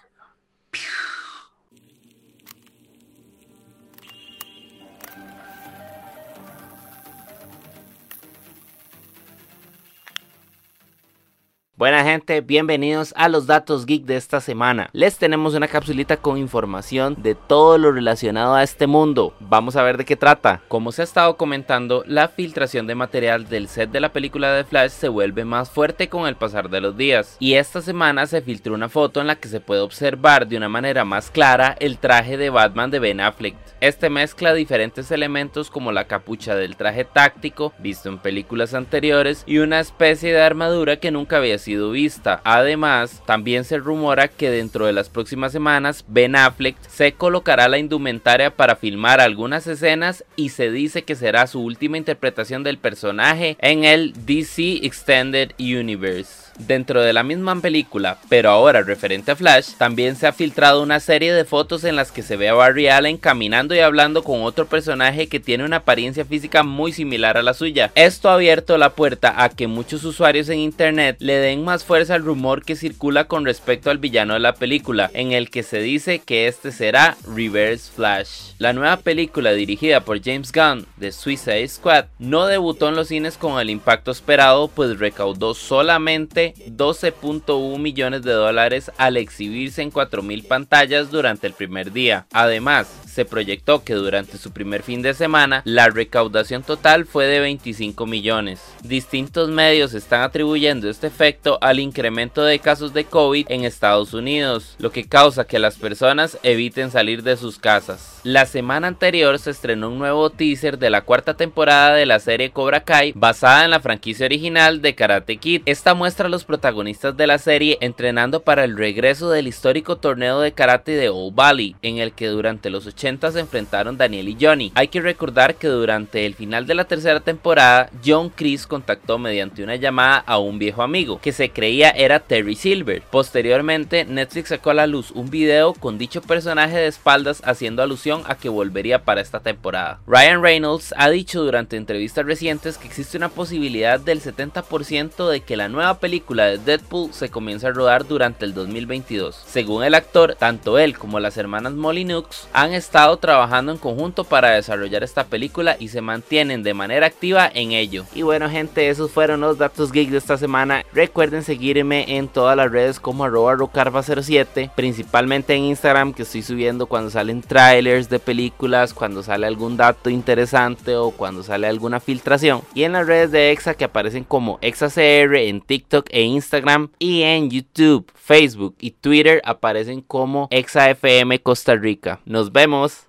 Buena gente, bienvenidos a los datos geek de esta semana. Les tenemos una capsulita con información de todo lo relacionado a este mundo. Vamos a ver de qué trata. Como se ha estado comentando, la filtración de material del set de la película de Flash se vuelve más fuerte con el pasar de los días. Y esta semana se filtró una foto en la que se puede observar de una manera más clara el traje de Batman de Ben Affleck. Este mezcla diferentes elementos como la capucha del traje táctico, visto en películas anteriores, y una especie de armadura que nunca había sido vista. Además, también se rumora que dentro de las próximas semanas Ben Affleck se colocará la indumentaria para filmar algunas escenas y se dice que será su última interpretación del personaje en el DC Extended Universe. Dentro de la misma película, pero ahora referente a Flash, también se ha filtrado una serie de fotos en las que se ve a Barry Allen caminando y hablando con otro personaje que tiene una apariencia física muy similar a la suya. Esto ha abierto la puerta a que muchos usuarios en internet le den más fuerza al rumor que circula con respecto al villano de la película, en el que se dice que este será Reverse Flash. La nueva película dirigida por James Gunn de Suicide Squad no debutó en los cines con el impacto esperado, pues recaudó solamente 12.1 millones de dólares al exhibirse en 4.000 pantallas durante el primer día. Además, se proyectó que durante su primer fin de semana la recaudación total fue de 25 millones. Distintos medios están atribuyendo este efecto al incremento de casos de COVID en Estados Unidos, lo que causa que las personas eviten salir de sus casas. La semana anterior se estrenó un nuevo teaser de la cuarta temporada de la serie Cobra Kai basada en la franquicia original de Karate Kid. Esta muestra a protagonistas de la serie entrenando para el regreso del histórico torneo de karate de Old Valley, en el que durante los 80 se enfrentaron Daniel y Johnny. Hay que recordar que durante el final de la tercera temporada, John Chris contactó mediante una llamada a un viejo amigo que se creía era Terry Silver. Posteriormente, Netflix sacó a la luz un video con dicho personaje de espaldas haciendo alusión a que volvería para esta temporada. Ryan Reynolds ha dicho durante entrevistas recientes que existe una posibilidad del 70% de que la nueva película de Deadpool se comience a rodar durante el 2022. Según el actor, tanto él como las hermanas Molyneux han estado trabajando en conjunto para desarrollar esta película y se mantienen de manera activa en ello. Y bueno gente, esos fueron los datos geek de esta semana. Recuerden seguirme en todas las redes como arroba rocarva07, principalmente en Instagram que estoy subiendo cuando salen trailers de películas, cuando sale algún dato interesante o cuando sale alguna filtración. Y en las redes de EXA que aparecen como EXACR en TikTok e Instagram y en YouTube, Facebook y Twitter aparecen como EXAFM Costa Rica. Nos vemos.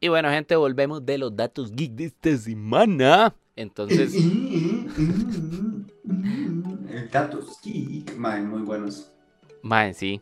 Y bueno, gente, volvemos de los datos geek de esta semana. Entonces. datos geek, muy buenos. Man, sí.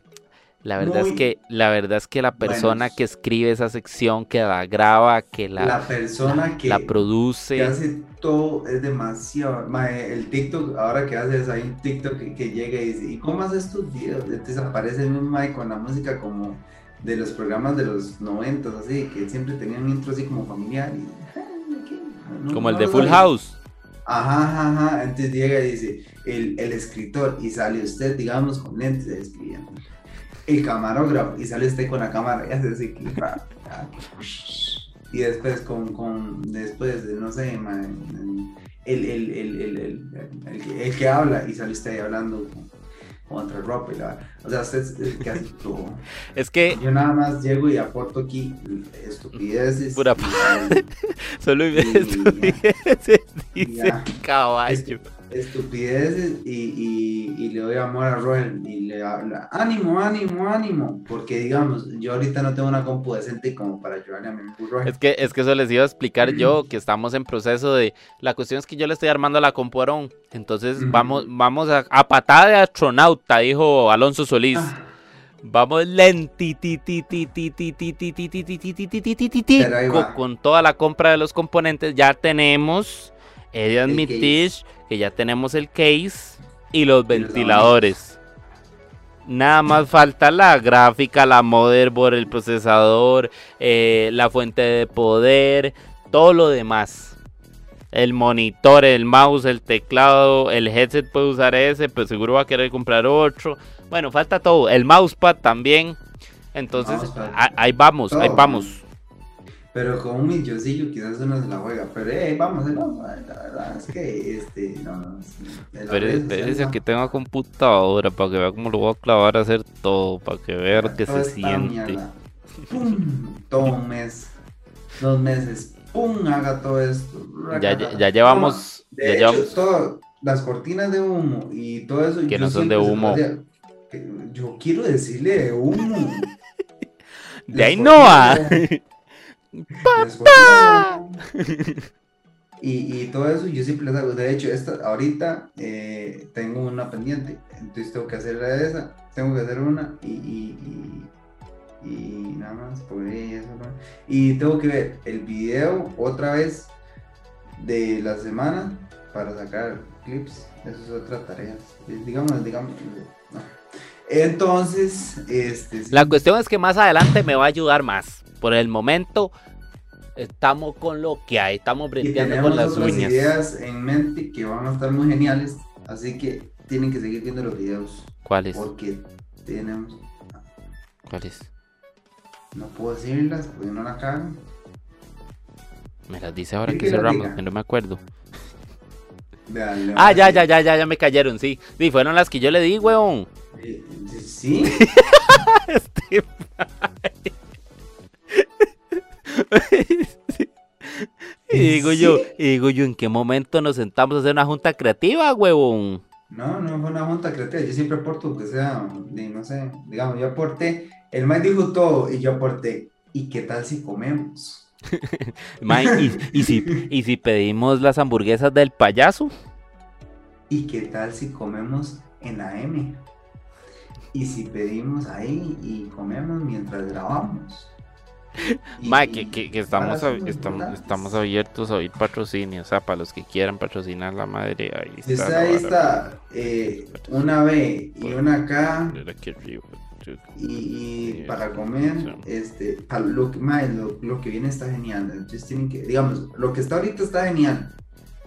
La verdad es que la verdad es que la persona que escribe esa sección, que la graba, que la, la persona que la produce, que hace todo es demasiado. el TikTok ahora que haces hay un TikTok que, llega y dice, ¿y cómo haces tus videos? Entonces aparece un Mike con la música como de los programas de los 90, así, que siempre tenían un intro así como familiar. Y, como el de Full House. Ajá, ajá, ajá. Entonces llega y dice, el, el escritor, y sale usted, digamos, con lentes escribiendo. El camarógrafo, y sale usted con la cámara, y hace así, y después con, con después de, no sé, el, el, el, el, el, que habla, y sale usted ahí hablando contra ropa y la... O sea, usted es que hace todo. Es que... Yo nada más llego y aporto aquí estupideces. Pura Solo estupideces, dice caballo estupideces y, y, le doy amor a Roel y le habla, ánimo, ánimo, ánimo, porque digamos, yo ahorita no tengo una compu decente como para ayudarle a mi amigo Roel. Es que, es que eso les iba a explicar yo, que estamos en proceso de, la cuestión es que yo le estoy armando la compu a entonces vamos, vamos a, a patada de astronauta, dijo Alonso Solís. Vamos con he de admitir que ya tenemos el case y los ventiladores. Nada más falta la gráfica, la motherboard, el procesador, eh, la fuente de poder, todo lo demás. El monitor, el mouse, el teclado, el headset puede usar ese, pero seguro va a querer comprar otro. Bueno, falta todo. El mousepad también. Entonces, ahí vamos, ahí vamos. Pero con un milloncillo quizás uno se la juega. Pero eh, vamos, no, la verdad es que este, no, no. pero es que tenga computadora para que vea cómo lo voy a clavar a hacer todo, para que vea que se siente. ¡Pum! Todo un mes, dos meses, ¡pum! Haga todo esto. Ya, ya, llevamos. De ya hecho, Todo, las cortinas de humo y todo eso. Que no son de humo. yo quiero decirle de humo. de ahí no va. ¡Papá! Y, y, todo eso yo siempre les hago. De hecho, esta, ahorita eh, tengo una pendiente. Entonces tengo que hacer esa, tengo que hacer una y, y, y nada más por eso. Y tengo que ver el video otra vez de la semana para sacar clips. Eso es otra tarea. Digamos, digamos. Entonces, este. La cuestión es que más adelante me va a ayudar más. Por el momento, estamos con lo que hay. Estamos brindeando con las uñas. ideas en mente que van a estar muy geniales. Así que tienen que seguir viendo los videos. ¿Cuáles? Porque tenemos. ¿Cuáles? No puedo decirlas porque no la cagan. Me las dice ahora que cerramos, que no me acuerdo. ah, ya, ya, ya, ya, ya me cayeron, sí. Sí, fueron las que yo le di, weón. Sí. este y digo yo, y digo yo, ¿en qué momento nos sentamos a hacer una junta creativa, huevón? No, no fue una junta creativa, yo siempre aporto que sea, no sé, digamos, yo aporté, el man dijo todo y yo aporté, ¿y qué tal si comemos? y, si, ¿Y si pedimos las hamburguesas del payaso? ¿Y qué tal si comemos en la M? ¿Y si pedimos ahí y comemos mientras grabamos? Mike, que, estamos, estamos, estamos, abiertos a oír patrocinio, o sea, para los que quieran patrocinar la madre, ahí está. ahí está, eh, una B y una K. Y, para comer, este, para lo, lo, que viene está genial. Entonces tienen que, digamos, lo que está ahorita está genial.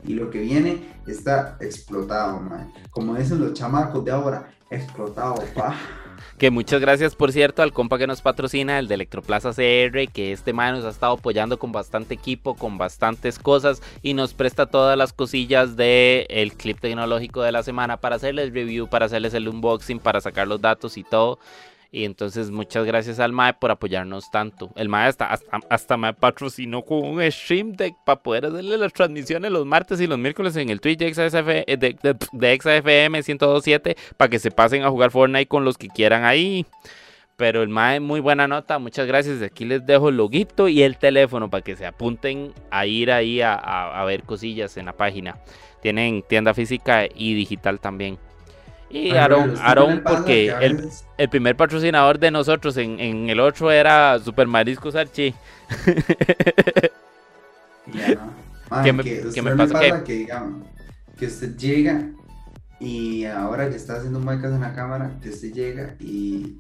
Y lo que viene está explotado, man. Como dicen los chamacos de ahora, explotado, pa. Que muchas gracias, por cierto, al compa que nos patrocina, el de Electroplaza CR, que este man nos ha estado apoyando con bastante equipo, con bastantes cosas y nos presta todas las cosillas del el clip tecnológico de la semana para hacerles review, para hacerles el unboxing, para sacar los datos y todo. Y entonces muchas gracias al MAE por apoyarnos tanto. El MAE hasta, hasta, me patrocinó con un stream deck para poder hacerle las transmisiones los martes y los miércoles en el Twitch de, XFM, eh, de, de, XFM 1027 para que se pasen a jugar Fortnite con los que quieran ahí. Pero el MAE, muy buena nota, muchas gracias. Aquí les dejo el loguito y el teléfono para que se apunten a ir ahí a ver cosillas en la página. Tienen tienda física y digital también. Y Aaron, porque el, el, primer patrocinador de nosotros en, en el otro era Super Mariscos Archie. ¿Qué me, ¿qué me pasa? que, digamos, que usted llega y ahora que está haciendo muecas en la cámara, que usted llega y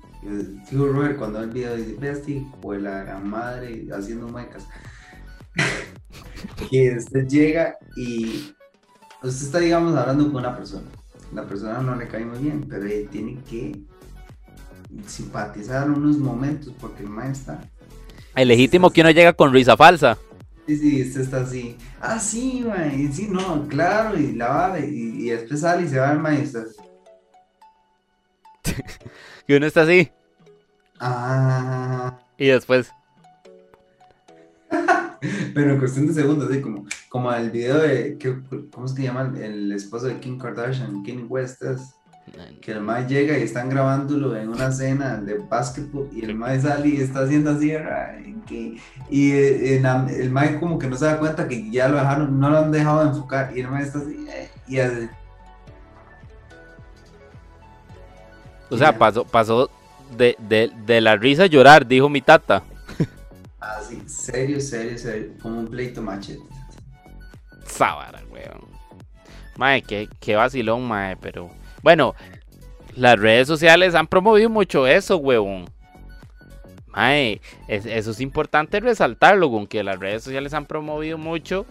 digo Robert cuando ve el video dice, Bestie, o la gran madre haciendo muecas. que usted llega y usted está, digamos, hablando con una persona la persona no le cae muy bien, pero tiene que simpatizar unos momentos porque el maestro está. El legítimo que uno llega con risa falsa. Sí, sí, este está así. Ah, sí, man. Sí, no, claro, y la va, y, después sale y se va el maestro. que uno está así. Ah. Y después. Pero en cuestión de segundos, así como, como el video de, ¿cómo es que llama el esposo de Kim Kardashian, Kim West? que el Mae llega y están grabándolo en una cena de básquetbol y el Mae sale y está haciendo así y eh, el Mae como que no se da cuenta que ya lo dejaron, no lo han dejado de enfocar y el Mae está así eh, y hace o sea, pasó, pasó de, de, de la risa a llorar, dijo mi tata. Así, serio, serio, serio, como un pleito machete. Sábara, weón. Mae, qué, qué vacilón, mae, pero... Bueno, las redes sociales han promovido mucho eso, weón. Mae, eso es importante resaltarlo, con que las redes sociales han promovido mucho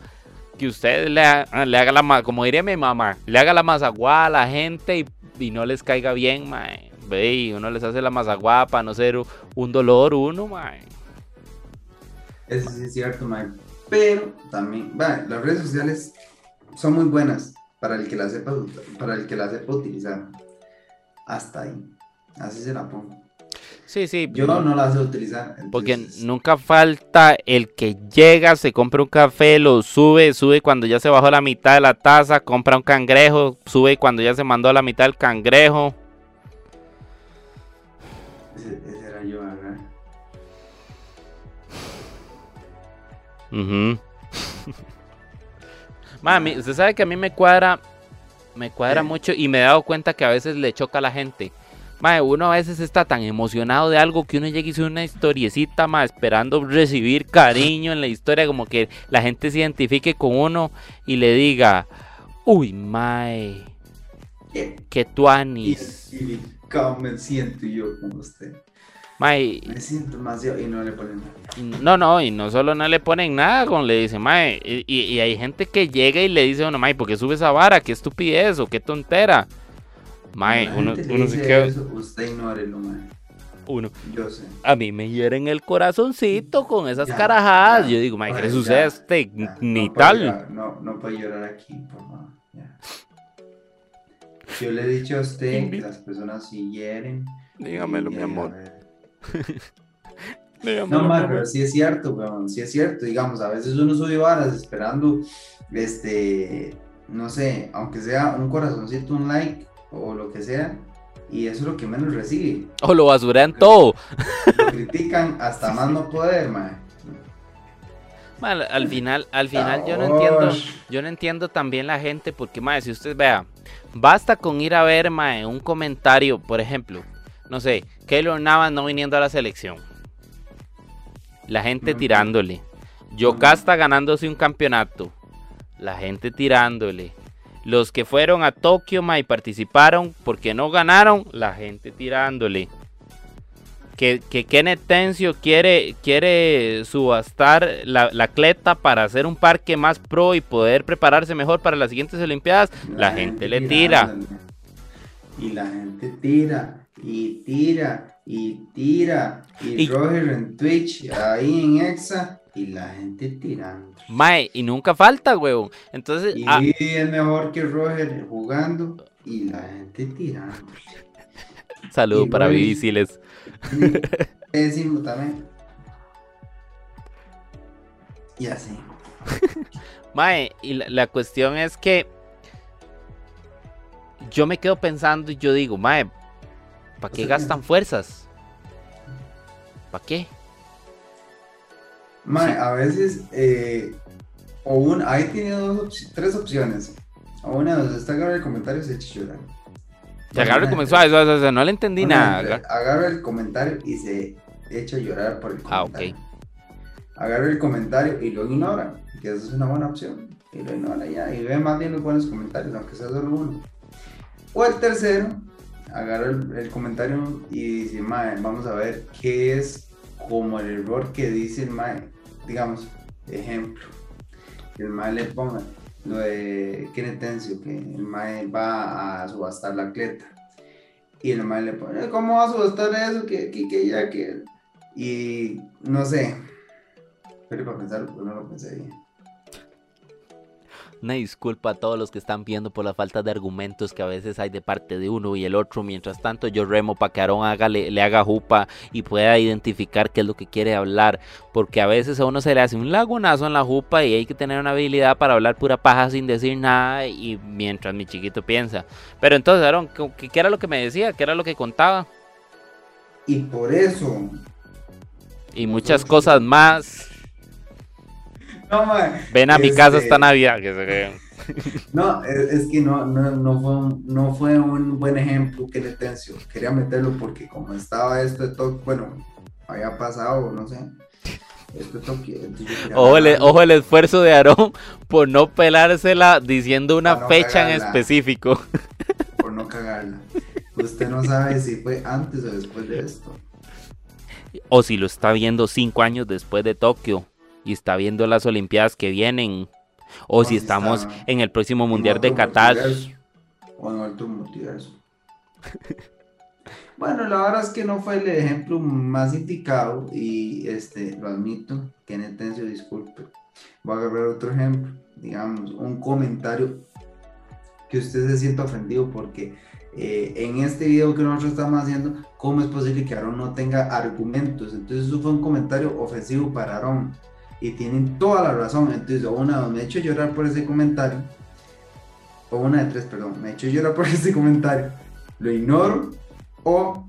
que usted le, haga la como diría mi mamá, le haga la mazaguada a la gente y, y no les caiga bien, mae. Ve, uno les hace la mazaguada para no ser un dolor uno, mae. Eso sí es cierto, Mike. Pero también, va, las redes sociales son muy buenas para el que la sepa, para el que la sepa utilizar. Hasta ahí. Así se la pongo. Sí, sí. Yo no la sé utilizar. Porque nunca falta el que llega, se compra un café, lo sube, sube cuando ya se bajó la mitad de la taza, compra un cangrejo, sube cuando ya se mandó a la mitad el cangrejo. Mami, usted sabe que a mí me cuadra, me cuadra mucho y me he dado cuenta que a veces le choca a la gente. Uno a veces está tan emocionado de algo que uno llega y hizo una historiecita, más esperando recibir cariño en la historia, como que la gente se identifique con uno y le diga, uy, mae, que tú anis. Y, cómo me siento yo con usted. Mae, me siento demasiado y no le ponen nada. No, no, y no solo no le ponen nada, como le dice, mae, y, y, hay gente que llega y le dice, bueno, mae, ¿por qué sube esa vara? ¿Qué estupidez o qué tontera? Mae, uno, uno se queda. usted ignórelo, mae. Uno. Yo sé. A mí me hieren el corazoncito con esas carajadas. Yo digo, mae, ¿qué le sucede este? Ni tal. no, no puede llorar aquí, por favor. Yo le he dicho a usted que las personas si hieren. Dígamelo, mi amor. no, mae, pero sí es cierto, weón. Sí es cierto. Digamos, a veces uno sube varas esperando, este, no sé, aunque sea un corazoncito, un like o lo que sea, y eso es lo que menos recibe. O lo basuran todo. Lo critican hasta más no poder, man. al final, al final yo no entiendo, yo no entiendo también la gente, porque mae, si usted vea, basta con ir a ver mae, un comentario, por ejemplo, no sé, Keylor Navas no viniendo a la selección. La gente tirándole. Yocasta ganándose un campeonato. La gente tirándole. Los que fueron a Tokio y participaron porque no ganaron, la gente tirándole. Que, que Kenneth Tencio quiere, quiere subastar la, la, cleta para hacer un parque más pro y poder prepararse mejor para las siguientes Olimpiadas, la, gente, le tira. Y la gente tira, y tira, y tira. Y, y Roger en Twitch, ahí en Exa, y la gente tirando. Mae, y nunca falta, huevón. Entonces. Y ah, es mejor que Roger jugando y la gente tirando. Saludo para Vivisiles. Decimos también. Y así. Mae, y la, cuestión es que yo me quedo pensando y yo digo, Mae, ¿para qué gastan fuerzas? ¿Para qué? a veces, eh, o un, ahí tiene dos, tres opciones. O una de está agarra el comentario y se echa Se agarra el comentario, no le entendí nada. Agarra el comentario y se echa a llorar por el comentario. Ah, ok. Agarra el comentario y lo ignora, que esa es una buena opción. Y lo ignora ya, y ve más bien los buenos comentarios, aunque sea solo uno. O el tercero, agarra el, comentario y dice, mae, vamos a ver qué es como el error que dice el mae digamos, ejemplo, que el mae le ponga lo de Tencio, que el mae va a subastar la cleta. Y el mae le pone, ¿cómo va a subastar eso? Que, que, ya, que... Y no sé, pero para pensar, pues no lo pensé bien. Una disculpa a todos los que están viendo por la falta de argumentos que a veces hay de parte de uno y el otro. Mientras tanto, yo remo para que Aaron haga, le, haga jupa y pueda identificar qué es lo que quiere hablar. Porque a veces a uno se le hace un lagunazo en la jupa y hay que tener una habilidad para hablar pura paja sin decir nada. Y mientras mi chiquito piensa. Pero entonces, Aaron, ¿qué, qué era lo que me decía? ¿Qué era lo que contaba? Y por eso. Y muchas cosas más Ven a mi casa esta este, Navidad, que se No, es, que no, no, no, fue un, no fue un buen ejemplo que le tencio. Quería meterlo porque como estaba esto de todo, bueno, había pasado, no sé. Esto ojo, el, ojo el esfuerzo de Aarón por no pelársela diciendo una fecha en específico. Por no cagarla. Usted no sabe si fue antes o después de esto. O si lo está viendo cinco años después de Tokio y está viendo las Olimpiadas que vienen. O si estamos en el próximo Mundial de Qatar. O en otro multiverso. Bueno, la verdad es que no fue el ejemplo más indicado y este, lo admito, que en Tencio, disculpe. Voy a agarrar otro ejemplo, digamos, un comentario que usted se sienta ofendido porque eh, en este video que nosotros estamos haciendo, ¿cómo es posible que Aaron no tenga argumentos? Entonces eso fue un comentario ofensivo para Aaron y tienen toda la razón. Entonces, una, me he hecho llorar por ese comentario, o una de tres, perdón, me he hecho llorar por ese comentario, lo ignoro o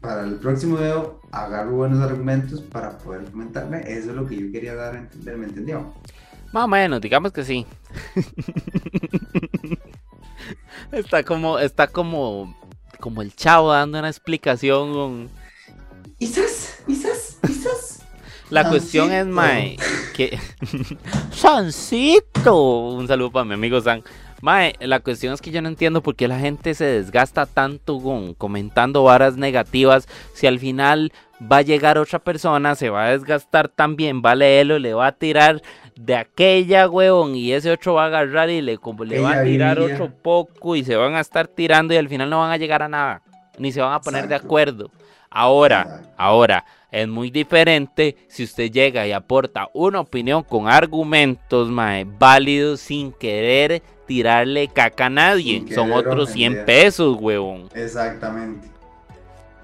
para el próximo video agarro buenos argumentos para poder comentarme. Eso es lo que yo quería dar a entender, ¿me entendió? Más o menos, digamos que sí. está como, está como, como el chavo dando una explicación con... Quizás, quizás, quizás. La cuestión es, Mae, que... Sancito. Un saludo para mi amigo San. Mae, la cuestión es que yo no entiendo por qué la gente se desgasta tanto con comentando varas negativas si al final va a llegar otra persona, se va a desgastar también, va a leerlo, le va a tirar de aquella, huevón, y ese otro va a agarrar y le, como, le va a tirar otro poco y se van a estar tirando y al final no van a llegar a nada, ni se van a poner de acuerdo. Ahora, ahora, es muy diferente si usted llega y aporta una opinión con argumentos mae, válidos sin querer tirarle caca a nadie. Son otros 100 pesos, huevón. Exactamente.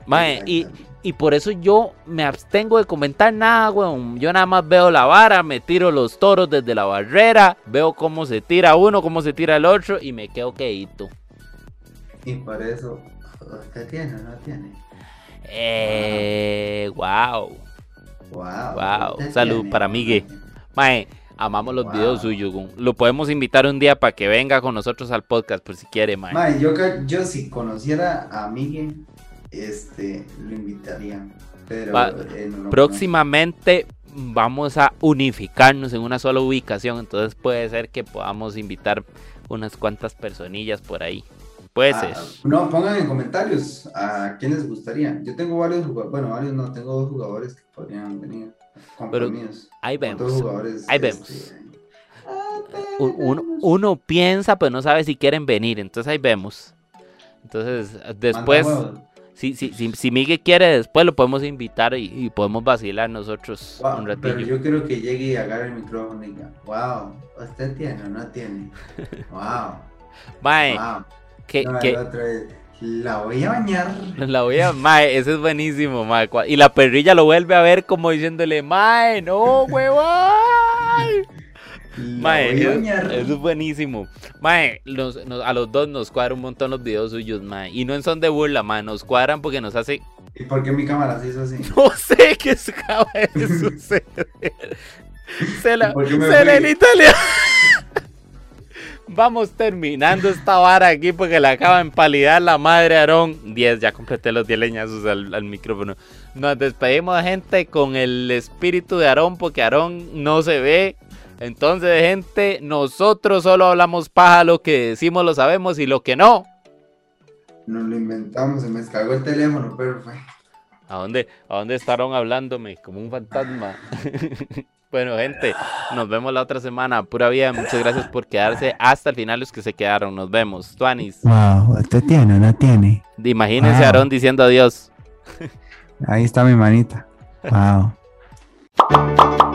Mae, y, y por eso yo me abstengo de comentar nada, weón. Yo nada más veo la vara, me tiro los toros desde la barrera, veo cómo se tira uno, cómo se tira el otro y me quedo quedito. Y por eso, ¿usted tiene o no tiene? Eh, wow. Wow. Wow. Salud para Migue. Mae, amamos los videos suyos. Lo podemos invitar un día para que venga con nosotros al podcast, por si quiere, mae. Mae, yo, yo si conociera a Migue este, lo invitaría. Pero próximamente vamos a unificarnos en una sola ubicación, entonces puede ser que podamos invitar unas cuantas personillas por ahí. Puede ah, ser. No, pongan en comentarios a quién les gustaría. Yo tengo varios jugadores, bueno, varios no, tengo dos jugadores que podrían venir. Pero ahí vemos. ahí vemos. Uno, uno, piensa, pero no sabe si quieren venir, entonces ahí vemos. Entonces, después si, si, si, si, Miguel quiere, después lo podemos invitar y, podemos vacilar nosotros un ratillo. Pero yo quiero que llegue y agarre el micrófono y diga, wow, ¿usted tiene o no tiene? Wow. Mae, Que, la voy a bañar. La voy a, mae, ese es buenísimo, mae. Y la perrilla lo vuelve a ver como diciéndole, mae, no, huevón. Mae, eso, es buenísimo. Mae, a los dos nos cuadran un montón los videos suyos, mae. Y no son de burla, mae. Nos cuadran porque nos hace. ¿Y por qué mi cámara se hizo así? No sé qué acaba de suceder. se la, se la en Italia. Vamos terminando esta vara aquí porque le acaba de empalidar la madre Aarón. 10, ya completé los 10 leñazos al, al, micrófono. Nos despedimos, gente, con el espíritu de Aarón porque Aarón no se ve. Entonces, gente, nosotros solo hablamos paja, lo que decimos lo sabemos y lo que no. Nos lo inventamos, se me descargó el teléfono, pero fue. ¿A dónde, ¿A dónde estaron hablándome? Como un fantasma. bueno, gente, nos vemos la otra semana. Pura vida, muchas gracias por quedarse hasta el final los que se quedaron. Nos vemos. Tuanis. Wow, ¿usted tiene o no tiene? Imagínense a Aarón diciendo adiós. Ahí está mi manita. Wow.